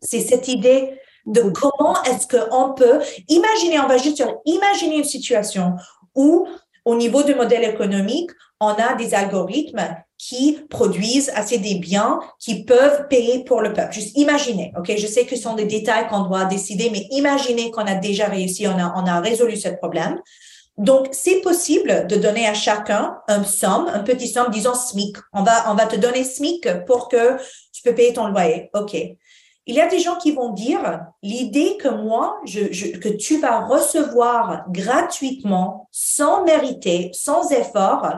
C'est cette idée de comment est-ce qu'on peut imaginer, on va juste imaginer une situation où au niveau du modèle économique, on a des algorithmes qui produisent assez des biens qui peuvent payer pour le peuple. Juste imaginez, OK? Je sais que ce sont des détails qu'on doit décider, mais imaginez qu'on a déjà réussi, on a, résolu ce problème. Donc, c'est possible de donner à chacun un somme, un petit somme, disons SMIC. On va, on va te donner SMIC pour que tu peux payer ton loyer. OK. Il y a des gens qui vont dire l'idée que moi, je, que tu vas recevoir gratuitement, sans mériter, sans effort,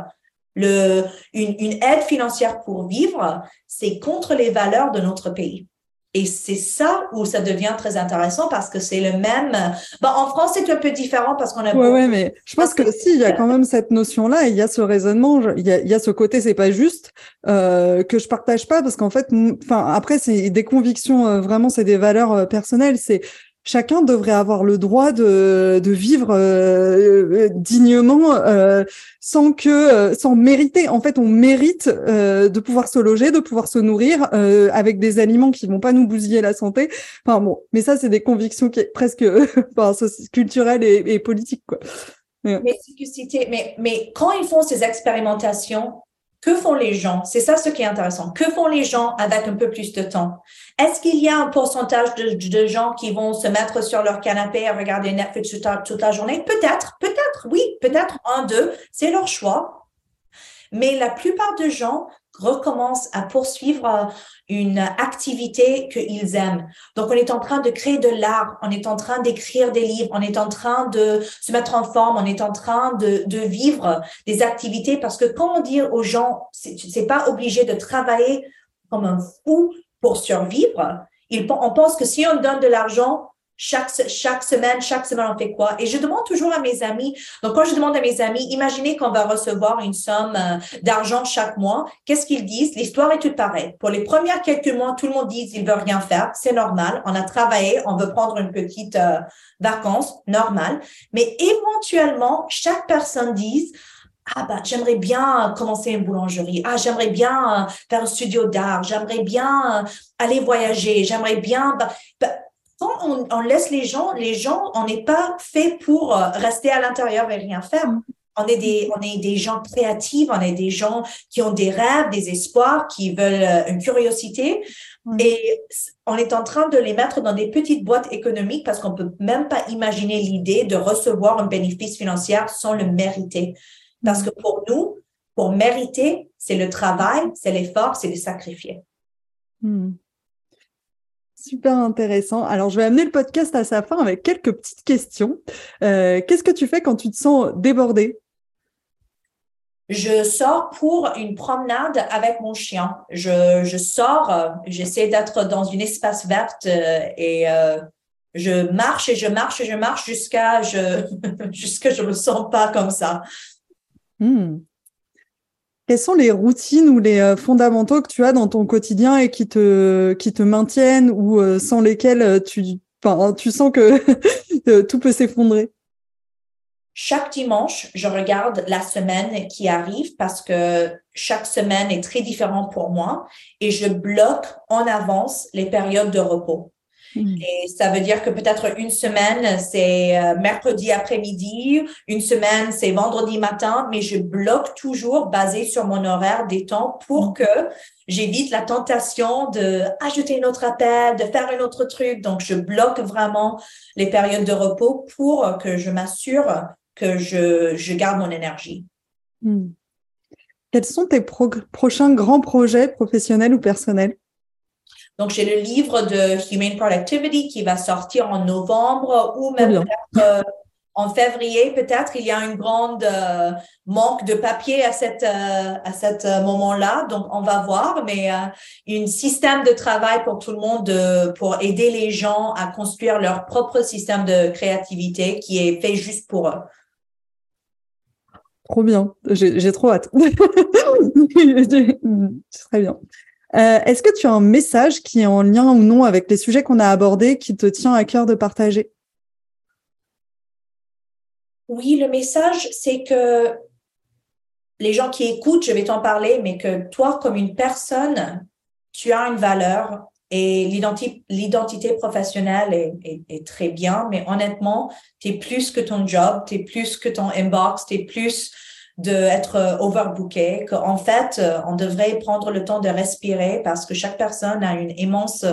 une aide financière pour vivre, c'est contre les valeurs de notre pays. Et c'est ça où ça devient très intéressant parce que c'est le même. Bon, en France, c'est un peu différent parce qu'on a. Oui, ouais, mais je pense que, si, il y a quand même cette notion-là, il y a ce raisonnement, il y a, il y a ce côté, c'est pas juste euh, que je partage pas parce qu'en fait, enfin après, c'est des convictions, euh, vraiment, c'est des valeurs euh, personnelles. C'est chacun devrait avoir le droit de, de vivre euh, dignement euh, sans que euh, sans mériter. En fait on mérite de pouvoir se loger de pouvoir se nourrir avec des aliments qui vont pas nous bousiller la santé. Enfin bon mais ça c'est des convictions qui est presque [LAUGHS] culturelles et, et politiques quoi. Mais, mais quand ils font ces expérimentations que font les gens? C'est ça ce qui est intéressant. Que font les gens avec un peu plus de temps? Est-ce qu'il y a un pourcentage de, gens qui vont se mettre sur leur canapé à regarder Netflix toute la journée? Peut-être, peut-être, oui, peut-être un, deux, c'est leur choix. Mais la plupart des gens recommencent à poursuivre euh, une activité qu'ils aiment. Donc, on est en train de créer de l'art, on est en train d'écrire des livres, on est en train de se mettre en forme, on est en train de, de vivre des activités parce que on dit aux gens, c'est pas obligé de travailler comme un fou pour survivre. on pense que si on donne de l'argent, chaque, chaque semaine, chaque semaine, on fait quoi? Et je demande toujours à mes amis. Donc, quand je demande à mes amis, imaginez qu'on va recevoir une somme euh, d'argent chaque mois. Qu'est-ce qu'ils disent? L'histoire est toute pareille. Pour les premières quelques mois, tout le monde dit qu'il veut rien faire. C'est normal. On a travaillé. On veut prendre une petite euh, vacance. Normal. Mais éventuellement, chaque personne dit, ah bah j'aimerais bien commencer une boulangerie. Ah j'aimerais bien euh, faire un studio d'art. J'aimerais bien aller voyager. J'aimerais bien. Bah, bah, quand on, laisse les gens, les gens, on n'est pas fait pour euh, rester à l'intérieur et rien faire. On est des, on est des gens créatifs, on est des gens qui ont des rêves, des espoirs, qui veulent euh, une curiosité. Et on est en train de les mettre dans des petites boîtes économiques parce qu'on peut même pas imaginer l'idée de recevoir un bénéfice financier sans le mériter. Parce que pour nous, pour mériter, c'est le travail, c'est l'effort, c'est le sacrifier. Hmm. Super intéressant. Alors, je vais amener le podcast à sa fin avec quelques petites questions. Euh, qu'est-ce que tu fais quand tu te sens débordé? Je sors pour une promenade avec mon chien. Je, sors, euh, j'essaie d'être dans une espace verte euh, et je marche et je marche et je marche jusqu'à je [LAUGHS] jusqu'à je me sens pas comme ça. Hmm. Quelles sont les routines ou les euh, fondamentaux que tu as dans ton quotidien et qui te, qui te maintiennent ou euh, sans lesquels euh, tu, tu sens que [LAUGHS] tout peut s'effondrer? Chaque dimanche, je regarde la semaine qui arrive parce que chaque semaine est très différente pour moi et je bloque en avance les périodes de repos. Mm. Et ça veut dire que peut-être une semaine, c'est euh, mercredi après-midi, une semaine, c'est vendredi matin, mais je bloque toujours basé sur mon horaire des temps pour mm. que j'évite la tentation de ajouter un autre appel, de faire un autre truc. Donc, je bloque vraiment les périodes de repos pour que je m'assure que je, je garde mon énergie. Mm. Quels sont tes prochains grands projets professionnels ou personnels? Donc, j'ai le livre de Humane Productivity qui va sortir en novembre ou même euh, en février. Peut-être il y a un grand euh, manque de papier à cet euh, à cet moment-là. Donc, on va voir. Mais un système de travail pour tout le monde pour aider les gens à construire leur propre système de créativité qui est fait juste pour eux. Trop bien. J'ai trop hâte. [LAUGHS] [LAUGHS] Très bien. Euh, est-ce que tu as un message qui est en lien ou non avec les sujets qu'on a abordés, qui te tient à cœur de partager? Oui, le message, c'est que les gens qui écoutent, je vais t'en parler, mais que toi, comme une personne, tu as une valeur et l'identité professionnelle est, est, très bien, mais honnêtement, tu es plus que ton job, tu es plus que ton inbox, tu es plus d'être euh, overbooké, qu'en fait, euh, on devrait prendre le temps de respirer parce que chaque personne a une immense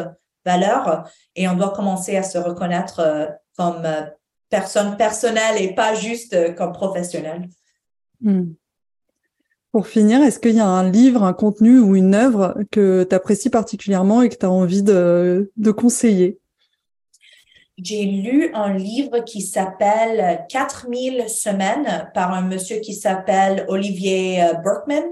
valeur et on doit commencer à se reconnaître euh, comme personne personnelle et pas juste comme professionnelle. Hmm. Pour finir, est-ce qu'il y a un livre, un contenu ou une œuvre que tu apprécies particulièrement et que tu as envie de, conseiller? J'ai lu un livre qui s'appelle 4000 semaines par un monsieur qui s'appelle Olivier euh, Berkman.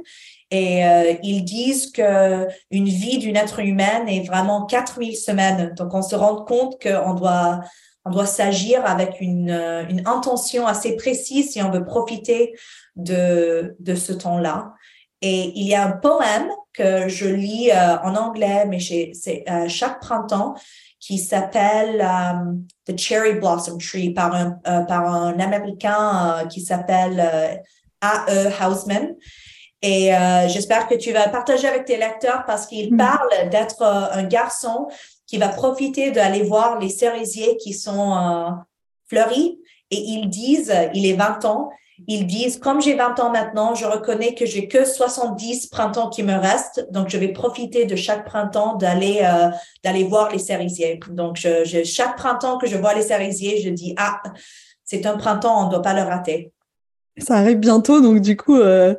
Et euh, ils disent que une vie d'une être humaine est vraiment 4000 semaines. Donc, on se rend compte qu'on doit, on doit s'agir avec une, euh, une intention assez précise si on veut profiter de, de ce temps-là. Et il y a un poème que je lis en anglais, mais c'est chaque printemps, qui s'appelle um, The Cherry Blossom Tree par un, euh, par un Américain qui s'appelle A.E. Hausman. Et j'espère que tu vas partager avec tes lecteurs parce qu'il mm. parle d'être un garçon qui va profiter d'aller voir les cerisiers qui sont fleuris. Et ils disent, il est 20 ans, ils disent, comme j'ai 20 ans maintenant, je reconnais que j'ai que 70 printemps qui me restent, donc je vais profiter de chaque printemps d'aller euh, d'aller voir les cerisiers. Donc, chaque printemps que je vois les cerisiers, je dis, ah, c'est un printemps, on ne doit pas le rater. Ça arrive bientôt, donc du coup, euh,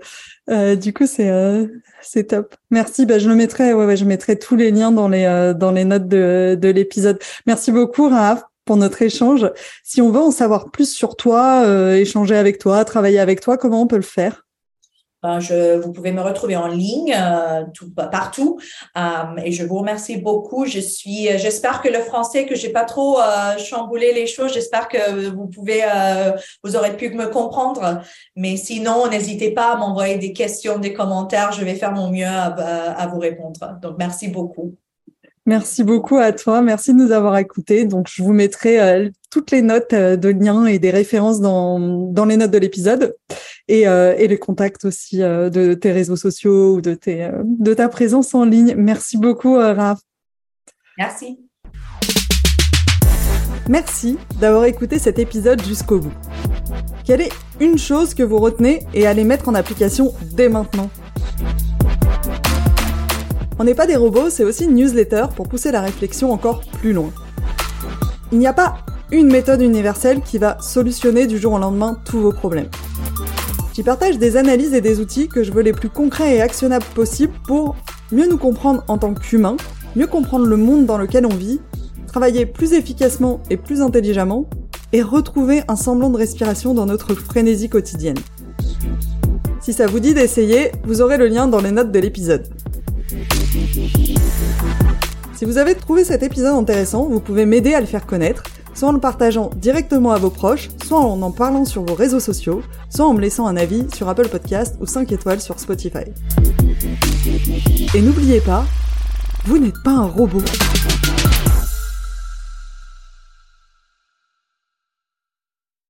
euh, du coup, c'est c'est top. Merci. Bah, je le mettrai, ouais, ouais, je mettrai tous les liens dans les dans les notes de de l'épisode. Merci beaucoup, Raph, pour notre échange. Si on veut en savoir plus sur toi, euh, échanger avec toi, travailler avec toi, comment on peut le faire? Ben, je, vous pouvez me retrouver en ligne euh, tout, partout euh, et je vous remercie beaucoup. Je suis, j'espère que le français que j'ai pas trop chamboulé les choses. J'espère que vous pouvez, vous aurez pu me comprendre. Mais sinon, n'hésitez pas à m'envoyer des questions, des commentaires. Je vais faire mon mieux à vous répondre. Donc merci beaucoup. Merci beaucoup à toi. Merci de nous avoir écoutés. Donc, je vous mettrai euh, toutes les notes euh, de liens et des références dans, dans les notes de l'épisode et, euh, et les contacts aussi de tes réseaux sociaux ou de, tes, de ta présence en ligne. Merci beaucoup, Raph. Merci. Merci d'avoir écouté cet épisode jusqu'au bout. Quelle est une chose que vous retenez et allez mettre en application dès maintenant? On n'est pas des robots, c'est aussi une newsletter pour pousser la réflexion encore plus loin. Il n'y a pas une méthode universelle qui va solutionner du jour au lendemain tous vos problèmes. J'y partage des analyses et des outils que je veux les plus concrets et actionnables possibles pour mieux nous comprendre en tant qu'humains, mieux comprendre le monde dans lequel on vit, travailler plus efficacement et plus intelligemment, et retrouver un semblant de respiration dans notre frénésie quotidienne. Si ça vous dit d'essayer, vous aurez le lien dans les notes de l'épisode. Si vous avez trouvé cet épisode intéressant, vous pouvez m'aider à le faire connaître, soit en le partageant directement à vos proches, soit en en parlant sur vos réseaux sociaux, soit en me laissant un avis sur Apple Podcast ou 5 étoiles sur Spotify. Et n'oubliez pas, vous n'êtes pas un robot.